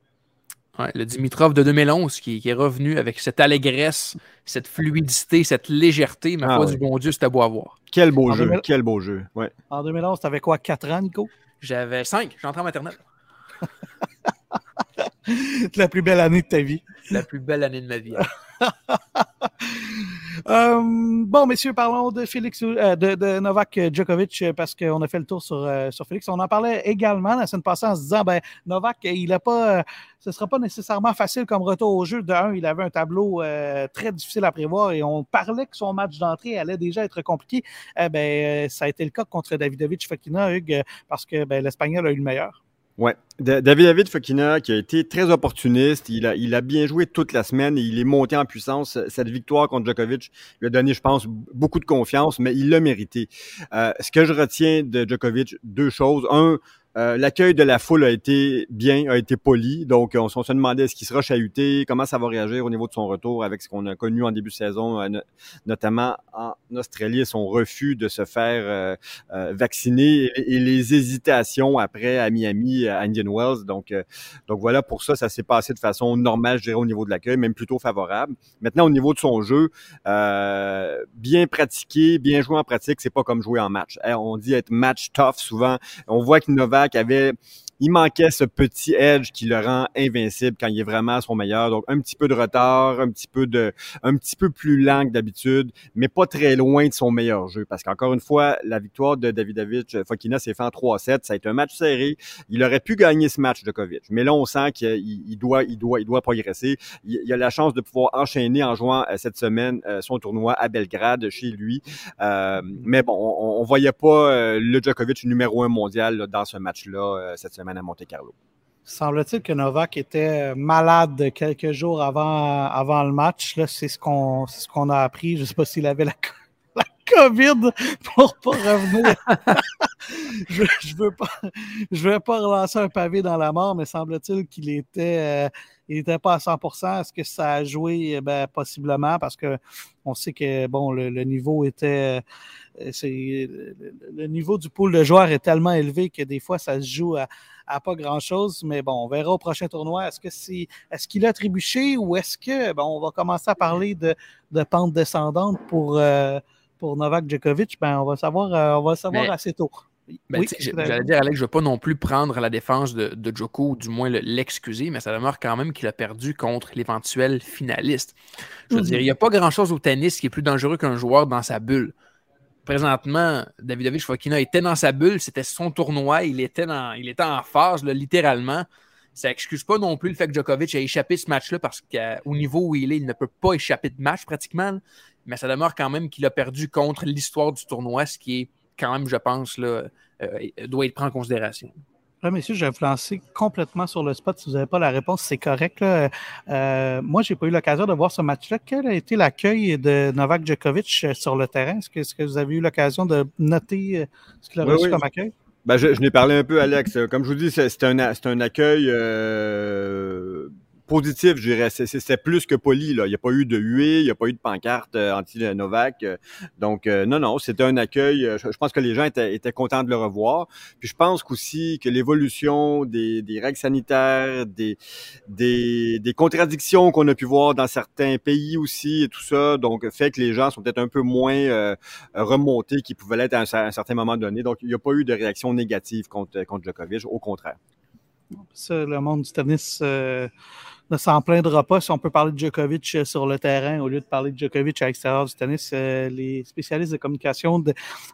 le Dimitrov de 2011 qui, est revenu avec cette allégresse, cette fluidité, cette légèreté. Ma ah foi du bon Dieu, c'était beau à voir. Quel beau jeu, quel beau jeu. Ouais. En 2011, tu avais quoi, 4 ans, Nico? J'avais 5, j'entrais en maternelle. la plus belle année de ta vie. La plus belle année de ma vie. Euh, bon, messieurs, parlons de Félix, euh, de, Novak Djokovic euh, parce qu'on a fait le tour sur, sur Félix. On en parlait également la semaine passée en se disant, ben, Novak, il a pas, ce sera pas nécessairement facile comme retour au jeu. De un, il avait un tableau très difficile à prévoir et on parlait que son match d'entrée allait déjà être compliqué. ben, ça a été le cas contre Davidovic Fokina, Hugues, parce que ben, l'Espagnol a eu le meilleur. Ouais, David David Fokina qui a été très opportuniste, il a, il a bien joué toute la semaine et il est monté en puissance. Cette victoire contre Djokovic lui a donné, je pense, beaucoup de confiance, mais il l'a mérité. Euh, ce que je retiens de Djokovic, deux choses. Un, euh, l'accueil de la foule a été bien, a été poli. Donc, on, se demandait est-ce qu'il sera chahuté, comment ça va réagir au niveau de son retour avec ce qu'on a connu en début de saison, euh, notamment en Australie, son refus de se faire euh, vacciner et, les hésitations après à Miami, à Indian Wells. Donc, donc voilà, pour ça, ça s'est passé de façon normale, je dirais, au niveau de l'accueil, même plutôt favorable. Maintenant, au niveau de son jeu, bien pratiqué, bien joué en pratique, c'est pas comme jouer en match. on dit être match tough souvent. On voit qu'Innova avait il manquait ce petit edge qui le rend invincible quand il est vraiment à son meilleur. Donc un petit peu de retard, un petit peu de, un petit peu plus lent que d'habitude, mais pas très loin de son meilleur jeu. Parce qu'encore une fois, la victoire de Davidovich Fokina s'est fait en 3-7. Ça a été un match serré. Il aurait pu gagner ce match, Djokovic. Mais là, on sent qu'il doit, il doit, il doit progresser. Il, a la chance de pouvoir enchaîner en jouant euh, cette semaine euh, son tournoi à Belgrade chez lui. Euh, mais bon, on, on voyait pas le Djokovic numéro un mondial dans ce match-là cette semaine à Monte-Carlo. Semble-t-il que Novak était malade quelques jours avant, avant le match. C'est ce qu'on ce qu'on a appris. Je ne sais pas s'il avait la, COVID pour pas revenir. je ne veux, pas, pas relancer un pavé dans la mort, mais semble-t-il qu'il était, euh, il pas à 100% Est-ce que ça a joué? Eh ben, possiblement, parce que on sait que bon, le, niveau était. Euh, le, niveau du pool de joueurs est tellement élevé que des fois, ça se joue à, pas grand-chose. Mais bon, on verra au prochain tournoi. Est-ce que c'est est-ce qu'il a trébuché ou est-ce que bon, on va commencer à parler de, de pente descendante pour, euh, pour Novak Djokovic? Ben, on va savoir, on va savoir assez tôt. Ben, j'allais dire, Alex, je ne veux pas non plus prendre la défense de, de Joko, ou du moins l'excuser, mais ça demeure quand même qu'il a perdu contre l'éventuel finaliste. Je veux dire, il n'y a pas grand-chose au tennis qui est plus dangereux qu'un joueur dans sa bulle. Présentement, Davidovich Fokina était dans sa bulle, c'était son tournoi, il était, dans, il était en phase, littéralement. Ça n'excuse pas non plus le fait que Djokovic ait échappé ce match-là parce qu'au niveau où il est, il ne peut pas échapper de match pratiquement. Mais ça demeure quand même qu'il a perdu contre l'histoire du tournoi, ce qui est quand même, je pense, là, euh, doit être pris en considération. Là, messieurs, je vais vous lancer complètement sur le spot. Si vous n'avez pas la réponse, c'est correct. Euh, moi, je n'ai pas eu l'occasion de voir ce match-là. Quel a été l'accueil de Novak Djokovic euh, sur le terrain? Est-ce que, vous avez eu l'occasion de noter ce qu'il a reçu comme accueil? Ben, je, je n'ai parlé un peu, Alex. Comme je vous dis, c'est un, un accueil positif, je dirais. C'est plus que poli. Là. Il n'y a pas eu de huée, il n'y a pas eu de pancarte euh, anti-Novak. Euh. donc, euh, non, non, c'était un accueil. Je, pense que les gens étaient, contents de le revoir. Puis je pense aussi que l'évolution des, règles sanitaires, des, des, contradictions qu'on a pu voir dans certains pays aussi et tout ça, donc fait que les gens sont peut-être un peu moins remontés qu'ils pouvaient l'être à un, certain moment donné. Donc, il n'y a pas eu de réaction négative contre, contre Djokovic, au contraire. Ça, le monde du tennis ne s'en plaindra pas si on peut parler de Djokovic euh, sur le terrain au lieu de parler de Djokovic à l'extérieur du tennis. Euh, les spécialistes de communication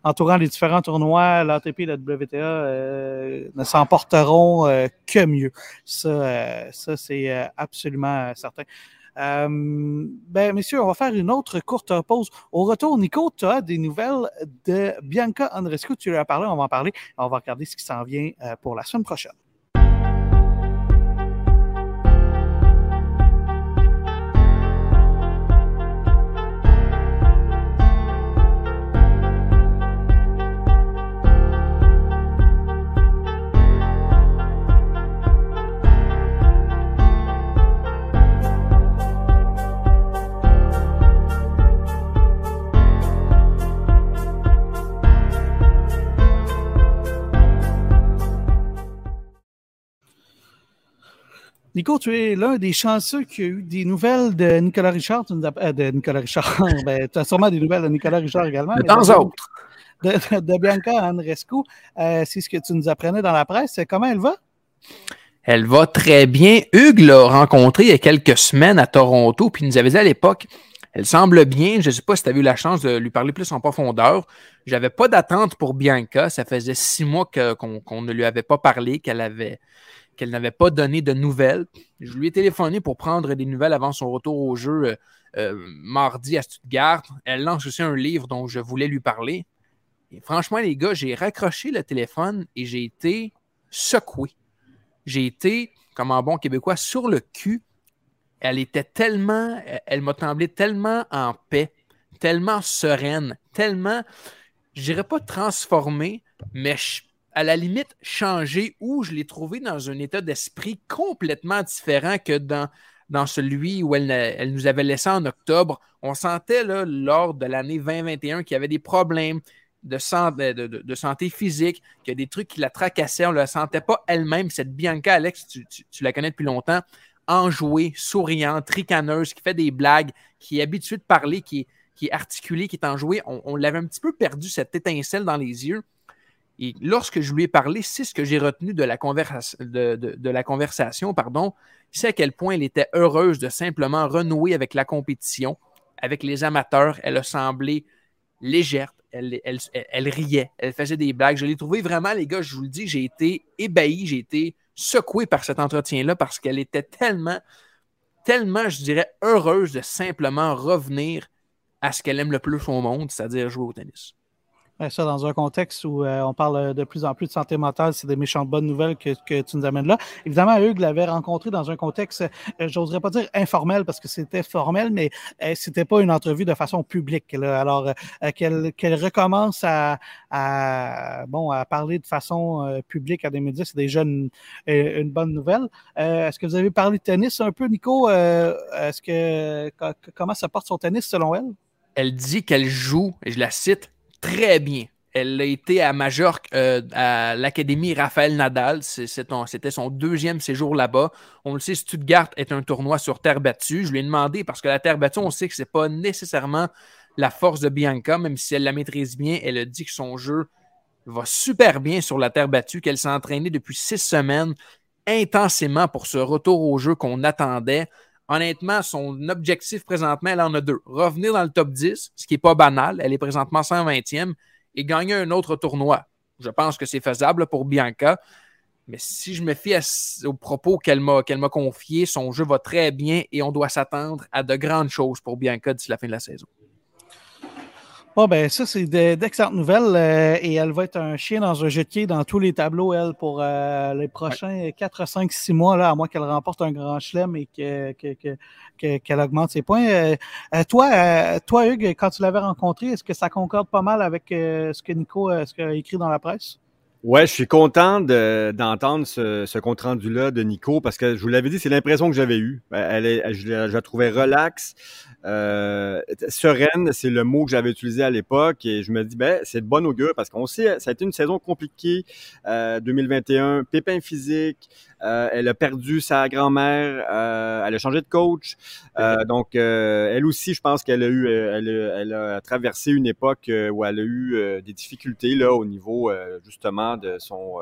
entourant les différents tournois, l'ATP et la WTA, euh, ne s'emporteront que mieux. Ça, ça c'est absolument certain. ben, messieurs, on va faire une autre courte pause. Au retour, Nico, tu as des nouvelles de Bianca Andrescu. Tu lui as parlé, on va en parler. On va regarder ce qui s'en vient pour la semaine prochaine. Nico, tu es l'un des chanceux qui a eu des nouvelles de Nicolas Richard. Euh, de Nicolas Richard. ben, tu as sûrement des nouvelles de Nicolas Richard également. De temps autres. De, Bianca Andrescu. Euh, c'est ce que tu nous apprenais dans la presse. Comment elle va? Elle va très bien. Hugues l'a rencontrée il y a quelques semaines à Toronto, puis il nous avait dit à l'époque, elle semble bien. Je ne sais pas si tu as eu la chance de lui parler plus en profondeur. J'avais pas d'attente pour Bianca. Ça faisait six mois qu'on ne lui avait pas parlé, qu'elle avait qu'elle n'avait pas donné de nouvelles. Je lui ai téléphoné pour prendre des nouvelles avant son retour au jeu euh, euh, mardi à Stuttgart. Elle lance aussi un livre dont je voulais lui parler. Et franchement, les gars, j'ai raccroché le téléphone et j'ai été secoué. J'ai été, comme un bon Québécois, sur le cul. Elle était tellement, elle m'a semblé tellement en paix, tellement sereine, tellement, je dirais pas transformée, mais je à la limite changé ou je l'ai trouvé dans un état d'esprit complètement différent que dans, celui où elle, nous avait laissé en octobre. On sentait là, lors de l'année 2021 qu'il y avait des problèmes de, santé, physique, qu'il y a des trucs qui la tracassaient. On ne la sentait pas elle-même. Cette Bianca, Alex, tu, la connais depuis longtemps, enjouée, souriante, ricaneuse, qui fait des blagues, qui est habituée de parler, qui est, qui est articulée, qui est enjouée. On, on l'avait un petit peu perdu, cette étincelle dans les yeux. Et lorsque je lui ai parlé, c'est ce que j'ai retenu de la, conversation, pardon, c'est à quel point elle était heureuse de simplement renouer avec la compétition, avec les amateurs. Elle a semblé légère, elle, riait, elle faisait des blagues. Je l'ai trouvé vraiment, les gars, je vous le dis, j'ai été ébahi, j'ai été secoué par cet entretien-là parce qu'elle était tellement, tellement, je dirais, heureuse de simplement revenir à ce qu'elle aime le plus au monde, c'est-à-dire jouer au tennis. Ça, dans un contexte où euh, on parle de plus en plus de santé mentale, c'est des méchantes bonnes nouvelles que, tu nous amènes là. Évidemment, Hugues l'avait rencontré dans un contexte, euh, j'oserais pas dire informel parce que c'était formel, mais euh, c'était pas une entrevue de façon publique. Alors, euh, qu'elle recommence à, à, bon, à parler de façon publique à des médias, c'est déjà une, une bonne nouvelle. Est-ce que vous avez parlé de tennis un peu, Nico? Est-ce que comment ça porte son tennis selon elle? Elle dit qu'elle joue, et je la cite, très bien. Elle a été à Majorque, euh, à l'Académie Raphaël Nadal. C'était son deuxième séjour là-bas. On le sait, Stuttgart est un tournoi sur terre battue. Je lui ai demandé, parce que la terre battue, on sait que ce n'est pas nécessairement la force de Bianca, même si elle la maîtrise bien. Elle a dit que son jeu va super bien sur la terre battue, qu'elle s'est entraînée depuis six semaines intensément pour ce retour au jeu qu'on attendait. Honnêtement, son objectif présentement, elle en a deux. Revenir dans le top 10, ce qui n'est pas banal. Elle est présentement 120e et gagner un autre tournoi. Je pense que c'est faisable pour Bianca. Mais si je me fie aux propos qu'elle m'a qu'elle m'a confiés, son jeu va très bien et on doit s'attendre à de grandes choses pour Bianca d'ici la fin de la saison. Bon, ben ça, c'est d'excellentes nouvelles. Euh, et elle va être un chien dans un jeu de dans tous les tableaux, elle, pour euh, les prochains 4, 5, 6 mois, là, à moins qu'elle remporte un grand chelem et qu'elle que, augmente ses points. Euh, toi, toi, Hugues, quand tu l'avais rencontré, est-ce que ça concorde pas mal avec ce que Nico ce a écrit dans la presse? Ouais, je suis content d'entendre ce, ce compte-rendu-là de Nico parce que je vous l'avais dit, c'est l'impression que j'avais eue. Elle est, je, la trouvais relax, euh, sereine, c'est le mot que j'avais utilisé à l'époque et je me dis, ben, c'est de bonne augure parce qu'on sait, ça a été une saison compliquée, euh, 2021, pépin physique, euh, elle a perdu sa grand-mère, euh, elle a changé de coach. Euh, donc, elle aussi, je pense qu'elle a eu, elle, elle, a traversé une époque où elle a eu des difficultés là au niveau justement de son,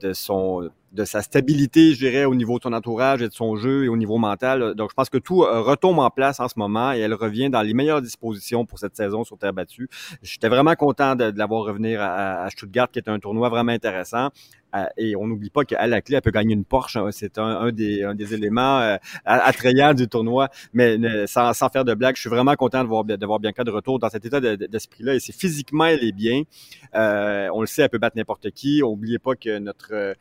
de son de sa stabilité, je dirais, au niveau de son entourage et de son jeu et au niveau mental. Donc, je pense que tout euh, retombe en place en ce moment et elle revient dans les meilleures dispositions pour cette saison sur terre battue. J'étais vraiment content de, de l'avoir revenir à, à, Stuttgart, qui est un tournoi vraiment intéressant. Euh, et on n'oublie pas qu'à la clé, elle peut gagner une Porsche. Hein. C'est un, des, un des éléments euh, attrayants du tournoi. Mais sans, sans, faire de blague, je suis vraiment content de voir, de voir Bianca de retour dans cet état d'esprit-là. Et c'est physiquement, elle est bien. Euh, on le sait, elle peut battre n'importe qui. N'oubliez pas que notre euh,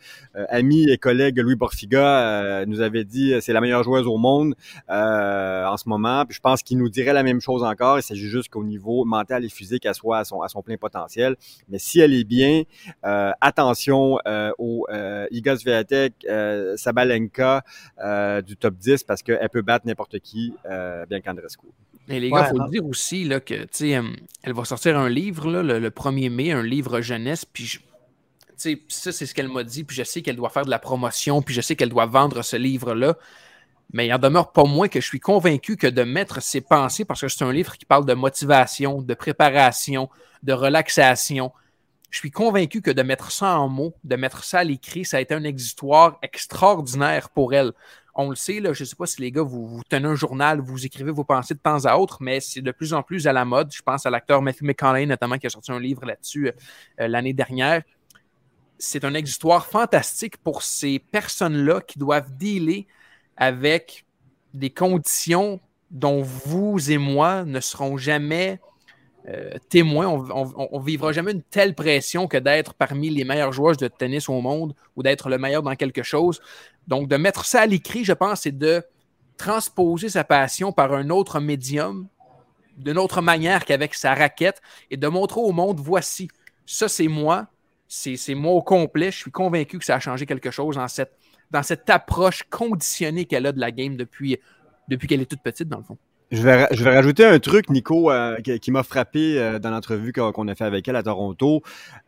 ami et collègue Louis Borfiga nous avait dit c'est la meilleure joueuse au monde en ce moment. Puis je pense qu'il nous dirait la même chose encore. Il s'agit juste qu'au niveau mental et physique, elle soit à son, à son plein potentiel. Mais si elle est bien, attention euh, au euh, Iga Swiatek, euh, Sabalenka du top 10 parce qu'elle peut battre n'importe qui, bien qu'Andrescu. Et les gars, il faut dire aussi là, que elle va sortir un livre le, 1er mai, un livre jeunesse, puis ça, c'est ce qu'elle m'a dit, puis je sais qu'elle doit faire de la promotion, puis je sais qu'elle doit vendre ce livre-là. Mais il en demeure pas moins que je suis convaincu que de mettre ses pensées, parce que c'est un livre qui parle de motivation, de préparation, de relaxation, je suis convaincu que de mettre ça en mots, de mettre ça à l'écrit, ça a été un exutoire extraordinaire pour elle. On le sait, je ne sais pas si les gars, vous, tenez un journal, vous écrivez vos pensées de temps à autre, mais c'est de plus en plus à la mode. Je pense à l'acteur Matthew McConaughey, notamment, qui a sorti un livre là-dessus euh, l'année dernière. C'est un exutoire fantastique pour ces personnes-là qui doivent dealer avec des conditions dont vous et moi ne serons jamais euh, témoin. On vivra jamais une telle pression que d'être parmi les meilleurs joueurs de tennis au monde ou d'être le meilleur dans quelque chose. Donc, de mettre ça à l'écrit, je pense, c'est de transposer sa passion par un autre médium, d'une autre manière qu'avec sa raquette, et de montrer au monde, voici, ça c'est moi, c'est moi au complet, je suis convaincu que ça a changé quelque chose dans cette, approche conditionnée qu'elle a de la game depuis qu'elle est toute petite, dans le fond. Je vais, je vais rajouter un truc, Nico, euh, qui, m'a frappé euh, dans l'entrevue qu'on a fait avec elle à Toronto.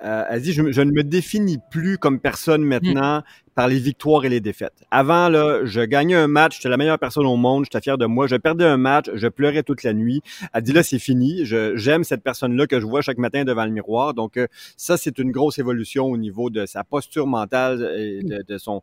Euh, elle dit, je, je, ne me définis plus comme personne maintenant par les victoires et les défaites. Avant, là, je gagnais un match, j'étais la meilleure personne au monde, j'étais fier de moi. Je perdais un match, je pleurais toute la nuit. Elle dit là, c'est fini. J'aime cette personne-là que je vois chaque matin devant le miroir. Donc, euh, ça, c'est une grosse évolution au niveau de sa posture mentale et de, son,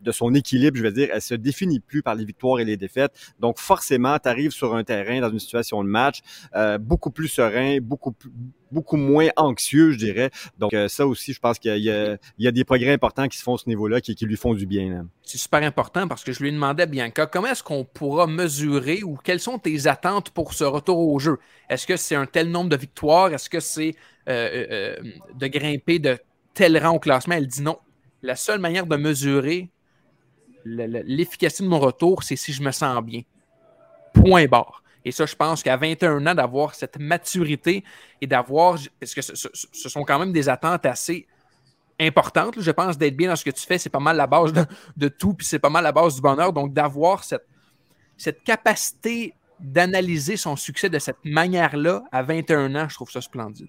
de son équilibre. Je veux dire, elle se définit plus par les victoires et les défaites. Donc, forcément, tu arrives sur un terrain dans une situation de match euh, beaucoup plus serein, beaucoup plus beaucoup moins anxieux, je dirais. Donc, euh, ça aussi, je pense qu'il y, a des progrès importants qui se font à ce niveau-là, qui, qui, lui font du bien. C'est super important parce que je lui demandais à Bianca, comment est-ce qu'on pourra mesurer ou quelles sont tes attentes pour ce retour au jeu? Est-ce que c'est un tel nombre de victoires? Est-ce que c'est euh, euh, de grimper de tel rang au classement? Elle dit non. La seule manière de mesurer l'efficacité de mon retour, c'est si je me sens bien. Point barre. Et ça, je pense qu'à 21 ans, d'avoir cette maturité et d'avoir, parce que ce, sont quand même des attentes assez importantes, je pense, d'être bien dans ce que tu fais, c'est pas mal la base de, tout, puis c'est pas mal la base du bonheur. Donc, d'avoir cette, cette capacité d'analyser son succès de cette manière-là à 21 ans, je trouve ça splendide.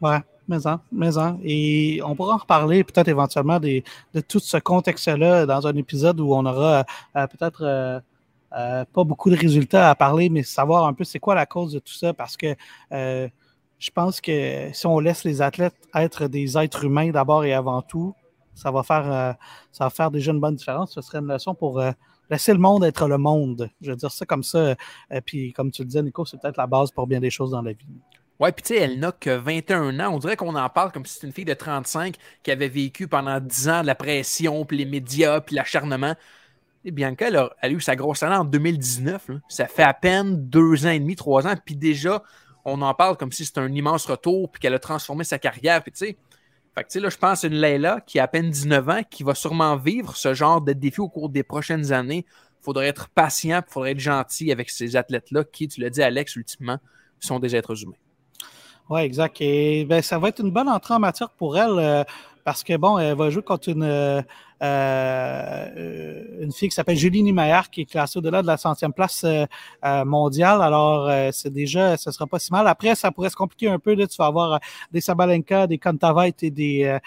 Ouais, mais en, mais en. Et on pourra en reparler peut-être éventuellement de tout ce contexte-là dans un épisode où on aura euh, peut-être. Euh, euh, pas beaucoup de résultats à parler, mais savoir un peu c'est quoi la cause de tout ça, parce que euh, je pense que si on laisse les athlètes être des êtres humains d'abord et avant tout, ça va faire euh, ça va faire déjà une bonne différence. Ce serait une leçon pour laisser le monde être le monde. Je veux dire ça comme ça. puis comme tu le disais, Nico, c'est peut-être la base pour bien des choses dans la vie. Ouais, puis tu sais, elle n'a que 21 ans. On dirait qu'on en parle comme si c'était une fille de 35 qui avait vécu pendant 10 ans de la pression, puis les médias, puis l'acharnement. Bianca, elle a, eu sa grosse année en 2019. Ça fait à peine deux ans et demi, trois ans. Puis déjà, on en parle comme si c'était un immense retour, puis qu'elle a transformé sa carrière. Puis tu sais, là, je pense à une Leila qui a à peine 19 ans, qui va sûrement vivre ce genre de défi au cours des prochaines années. Il faudrait être patient, il faudrait être gentil avec ces athlètes-là qui, tu l'as dit, Alex, ultimement, sont des êtres humains. Oui, exact. Et ben, ça va être une bonne entrée en matière pour elle euh, parce que, bon, elle va jouer contre une, euh, une fille qui s'appelle Julie Niemeyer, qui est classée au-delà de la centième place euh, euh, mondiale. Alors, c'est déjà, ce sera pas si mal. Après, ça pourrait se compliquer un peu. Là, tu vas avoir des Sabalenka, des Kontaveit et des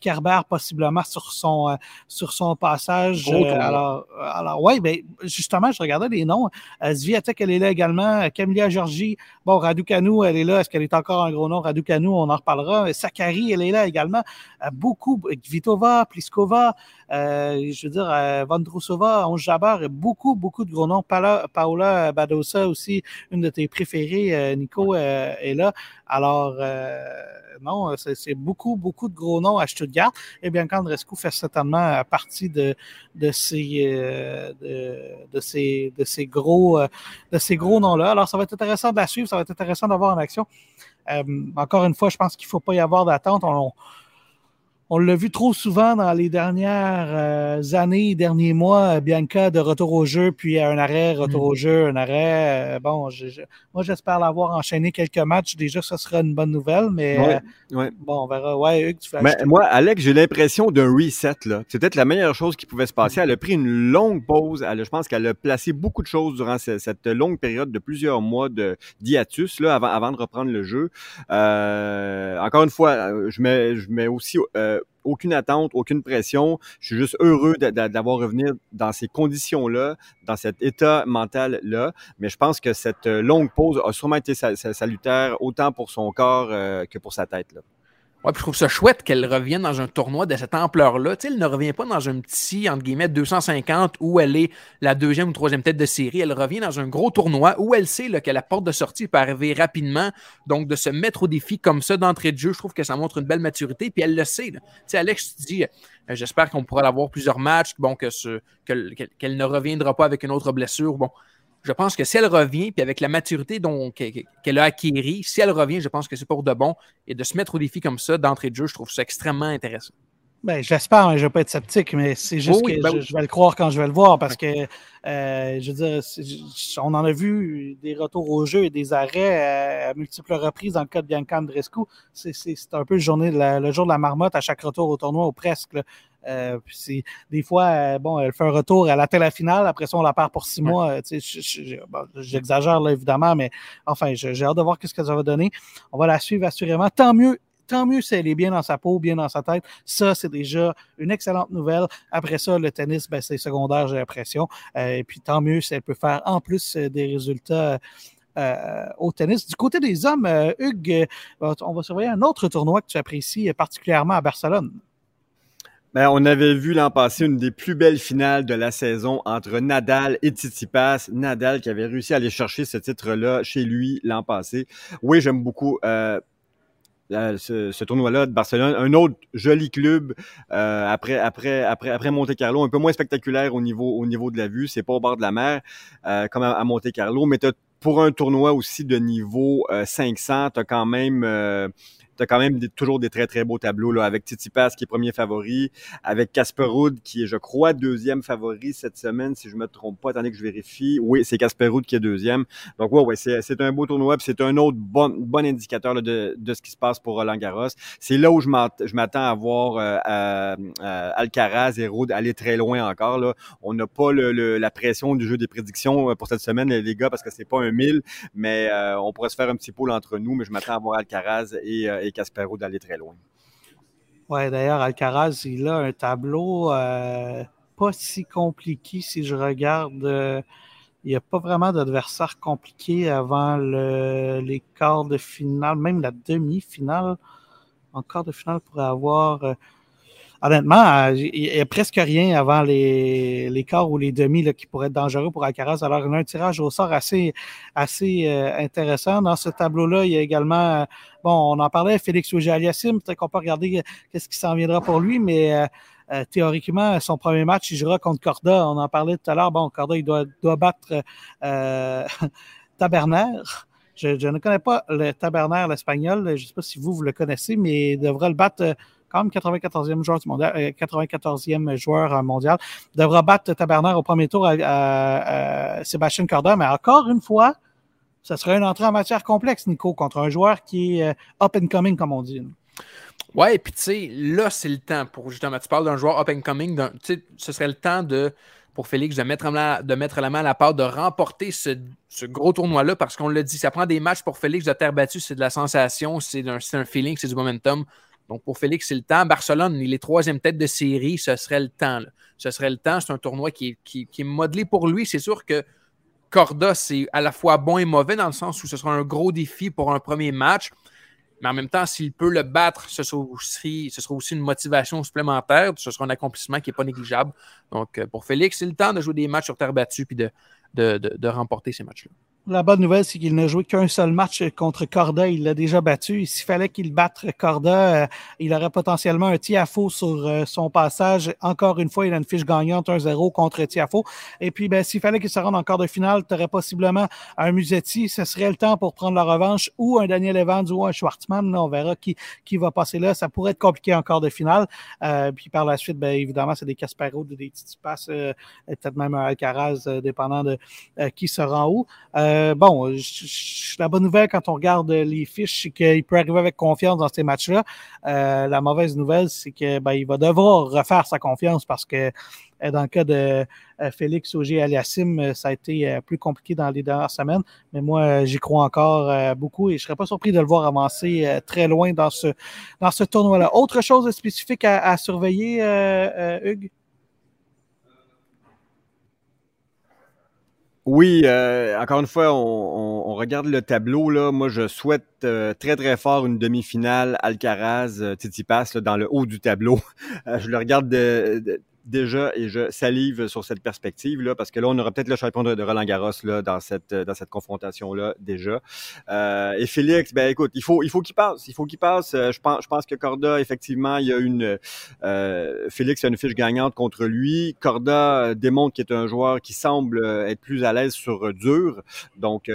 Kerber possiblement sur son sur son passage. alors, alors, ouais, ben, justement, je regardais les noms. Zviatek, elle est là également. Camilla Georgie. Bon, Raducanu, elle est là. Est-ce qu'elle est encore un gros nom? Raducanu, on en reparlera. Sakari, elle est là également. beaucoup. Vitova, Pliskova. Euh, je veux dire, euh, Vondrousova, Onge Jabbar, beaucoup, beaucoup de gros noms. Paola, Badosa aussi, une de tes préférées, euh, Nico, est là. Alors, non, c'est beaucoup, beaucoup de gros noms à Stuttgart. Et bien, Andrescu fait certainement partie de, de ces, de, de, ces, de ces gros, de ces gros noms-là. Alors, ça va être intéressant de la suivre, ça va être intéressant d'avoir en action. encore une fois, je pense qu'il ne faut pas y avoir d'attente. On, on l'a vu trop souvent dans les dernières euh, années, derniers mois, Bianca de retour au jeu, puis un arrêt, retour mm. au jeu, un arrêt. Euh, bon, moi j'espère l'avoir enchaîné quelques matchs. Déjà, ce sera une bonne nouvelle, mais euh, bon, on verra. Ouais, Hugues, tu mais Moi, Alex, j'ai l'impression d'un reset. là. C'est peut-être la meilleure chose qui pouvait se passer. Elle a pris une longue pause. Elle, je pense qu'elle a placé beaucoup de choses durant cette, longue période de plusieurs mois de d'hiatus là, avant, avant de reprendre le jeu. encore une fois, je mets, je mets aussi aucune attente, aucune pression. Je suis juste heureux d'avoir revenir dans ces conditions-là, dans cet état mental-là. Mais je pense que cette longue pause a sûrement été salutaire autant pour son corps euh, que pour sa tête. Là. Ouais, puis je trouve ça chouette qu'elle revienne dans un tournoi de cette ampleur-là. Tu sais, elle ne revient pas dans un petit, entre guillemets, 250 où elle est la deuxième ou troisième tête de série. Elle revient dans un gros tournoi où elle sait là, que la porte de sortie peut arriver rapidement. Donc, de se mettre au défi comme ça d'entrée de jeu, je trouve que ça montre une belle maturité. Puis elle le sait. Tu sais, Alex, tu dis, euh, j'espère qu'on pourra l'avoir plusieurs matchs, bon, qu'elle ne reviendra pas avec une autre blessure. Bon, je pense que si elle revient, puis avec la maturité qu'elle a acquérie, si elle revient, je pense que c'est pour de bon. Et de se mettre au défi comme ça, d'entrée de jeu, je trouve ça extrêmement intéressant. Ben, j'espère, hein, je ne vais pas être sceptique, mais c'est juste que ben je, vais le croire quand je vais le voir parce que, euh, je veux dire, on en a vu des retours au jeu et des arrêts à multiples reprises dans le cas de Bianca Andrescu. C'est un peu le, journée le jour de la marmotte à chaque retour au tournoi ou presque. Euh, puis des fois, euh, bon, elle fait un retour, elle atteint la finale, après ça, on la perd pour six mois. J'exagère là, évidemment, mais enfin, j'ai hâte de voir ce que ça va donner. On va la suivre assurément. Tant mieux tant mieux si elle est bien dans sa peau, bien dans sa tête. Ça, c'est déjà une excellente nouvelle. Après ça, le tennis, ben, c'est secondaire, j'ai l'impression. Euh, et puis tant mieux si elle peut faire en plus des résultats. au tennis. Du côté des hommes, Hugues, on va surveiller un autre tournoi que tu apprécies particulièrement à Barcelone. Ben, on avait vu l'an passé une des plus belles finales de la saison entre Nadal et Tsitsipas. Nadal qui avait réussi à aller chercher ce titre-là chez lui l'an passé. Oui, j'aime beaucoup. Euh, ce, tournoi-là de Barcelone. Un autre joli club euh, après, après, après, après Monte Carlo, un peu moins spectaculaire au niveau, au niveau de la vue. C'est pas au bord de la mer euh, comme à, Monte Carlo, mais pour un tournoi aussi de niveau 500, tu as quand même tu as quand même toujours des très, très beaux tableaux là, avec Titi Pass qui est premier favori, avec Casper Ruud qui est, je crois, deuxième favori cette semaine, si je me trompe pas, attendez que je vérifie. Oui, c'est Casper Ruud qui est deuxième. Donc, ouais, ouais, c'est un beau tournoi, c'est un autre bon, bon indicateur de, de ce qui se passe pour Roland Garros. C'est là où je m'attends à voir euh, euh, Alcaraz et Ruud aller très loin encore. Là. On n'a pas le, la pression du jeu des prédictions euh, pour cette semaine, les gars, parce que c'est pas un mille, mais on pourrait se faire un petit pôle entre nous, mais je m'attends à voir Alcaraz et et Caspero d'aller très loin. Oui, d'ailleurs, Alcaraz, il a un tableau euh, pas si compliqué si je regarde. Euh, il n'y a pas vraiment d'adversaire compliqué avant les quarts de finale, même la demi-finale. En quart de finale, pour avoir. Euh, honnêtement, il n'y a presque rien avant les, les quarts ou les demi là, qui pourraient être dangereux pour Alcaraz. Alors, il a un tirage au sort assez, assez intéressant. Dans ce tableau-là, il y a également, bon, on en parlait, Félix Auger-Aliassime. Peut-être qu'on peut regarder qu'est-ce qui s'en viendra pour lui, mais euh, théoriquement, son premier match, il jouera contre Corda. On en parlait tout à l'heure. Bon, Corda, il doit, doit battre euh, Taberner. Je, ne connais pas le Taberner, l'espagnol. Je ne sais pas si vous, vous le connaissez, mais il devra le battre euh, quand même 94e joueur mondial, 94e joueur mondial. Il devra battre Taberner au premier tour à, Sébastien Corda. Mais encore une fois, ce sera une entrée en matière complexe, Nico, contre un joueur qui est up and coming, comme on dit. Ouais, puis tu sais, là, c'est le temps pour justement, tu parles d'un joueur up and coming, ce serait le temps de, pour Félix de mettre, la, de mettre la main à la part, de remporter ce, gros tournoi-là, parce qu'on l'a dit, ça prend des matchs pour Félix de terre battue, c'est de la sensation, c'est un, feeling, c'est du momentum. Donc pour Félix, c'est le temps. Barcelone, il est troisième tête de série, ce serait le temps. Ce serait le temps. C'est un tournoi qui est modelé pour lui. C'est sûr que Corda, c'est à la fois bon et mauvais dans le sens où ce sera un gros défi pour un premier match. Mais en même temps, s'il peut le battre, ce sera, aussi, une motivation supplémentaire. Ce sera un accomplissement qui n'est pas négligeable. Donc, euh, pour Félix, c'est le temps de jouer des matchs sur terre battue puis de, de remporter ces matchs-là. La bonne nouvelle, c'est qu'il n'a joué qu'un seul match contre Corda. Il l'a déjà battu. S'il fallait qu'il batte Corda, euh, il aurait potentiellement un Tiafo sur euh, son passage. Encore une fois, il a une fiche gagnante 1-0 contre Tiafo. Et puis, ben, s'il fallait qu'il se rende en de finale, tu aurais possiblement un Musetti. Ce serait le temps pour prendre la revanche ou un Daniel Evans ou un Schwartzmann. on verra qui, qui va passer là. Ça pourrait être compliqué en de finale. Euh, puis par la suite, ben, évidemment, c'est des Caspero, des Titipas, peut-être même un Alcaraz, dépendant de qui sera où. Euh, bon, la bonne nouvelle quand on regarde les fiches, c'est qu'il peut arriver avec confiance dans ces matchs-là. Euh, la mauvaise nouvelle, c'est que ben, il va devoir refaire sa confiance parce que euh, dans le cas de Félix Auger Aliassim, ça a été plus compliqué dans les dernières semaines. Mais moi, j'y crois encore beaucoup et je ne serais pas surpris de le voir avancer très loin dans ce, dans ce tournoi-là. Autre chose spécifique à, à surveiller, Hugues? Oui, euh, encore une fois, on, regarde le tableau. Là. Moi, je souhaite euh, très, très fort une demi-finale Alcaraz-Titipas euh, dans le haut du tableau. je le regarde de, déjà et je salive sur cette perspective-là parce que là, on aura peut-être le champion de, Roland Garros là, dans cette, dans cette confrontation-là déjà. Euh, et Félix, ben écoute, il faut, il faut qu'il passe. Il faut qu'il passe. Euh, je pense, je pense que Corda, effectivement, il y a une. Euh, Félix a une fiche gagnante contre lui. Corda euh, démontre qu'il est un joueur qui semble être plus à l'aise sur dur. Donc,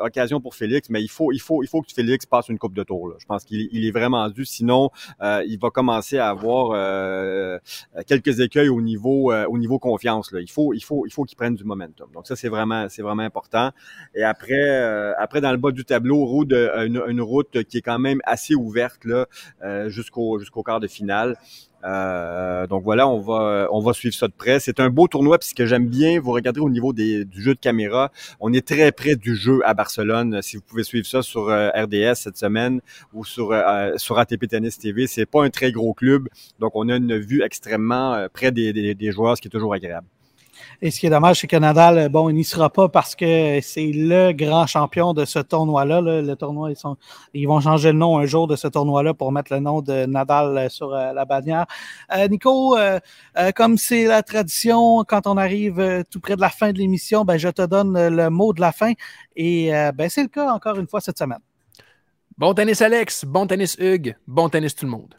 occasion pour Félix, mais il faut, il faut, il faut que Félix passe une coupe de tour. Là. Je pense qu'il il est vraiment dû. Sinon, il va commencer à avoir quelques équipes au niveau euh, au niveau confiance. Là. Il faut il faut il faut qu'ils prennent du momentum. Donc ça c'est vraiment c'est vraiment important. Et après euh, après dans le bas du tableau route une, une, route qui est quand même assez ouverte là euh, jusqu'au jusqu'au quart de finale. Euh, donc voilà, on va on va suivre ça de près. C'est un beau tournoi, puis ce que j'aime bien, vous regardez au niveau des, du jeu de caméra, on est très près du jeu à Barcelone. Si vous pouvez suivre ça sur euh, RDS cette semaine ou sur euh, sur ATP Tennis TV, c'est pas un très gros club, donc on a une vue extrêmement près des, des, des joueurs, ce qui est toujours agréable. Et ce qui est dommage, c'est que Nadal, bon, il n'y sera pas parce que c'est le grand champion de ce tournoi-là. Le tournoi, ils, vont changer le nom un jour de ce tournoi-là pour mettre le nom de Nadal sur euh, la bannière. Euh, Nico, euh, comme c'est la tradition, quand on arrive tout près de la fin de l'émission, ben, je te donne le mot de la fin. Et ben, c'est le cas encore une fois cette semaine. Bon tennis Alex, bon tennis Hugues, bon tennis tout le monde.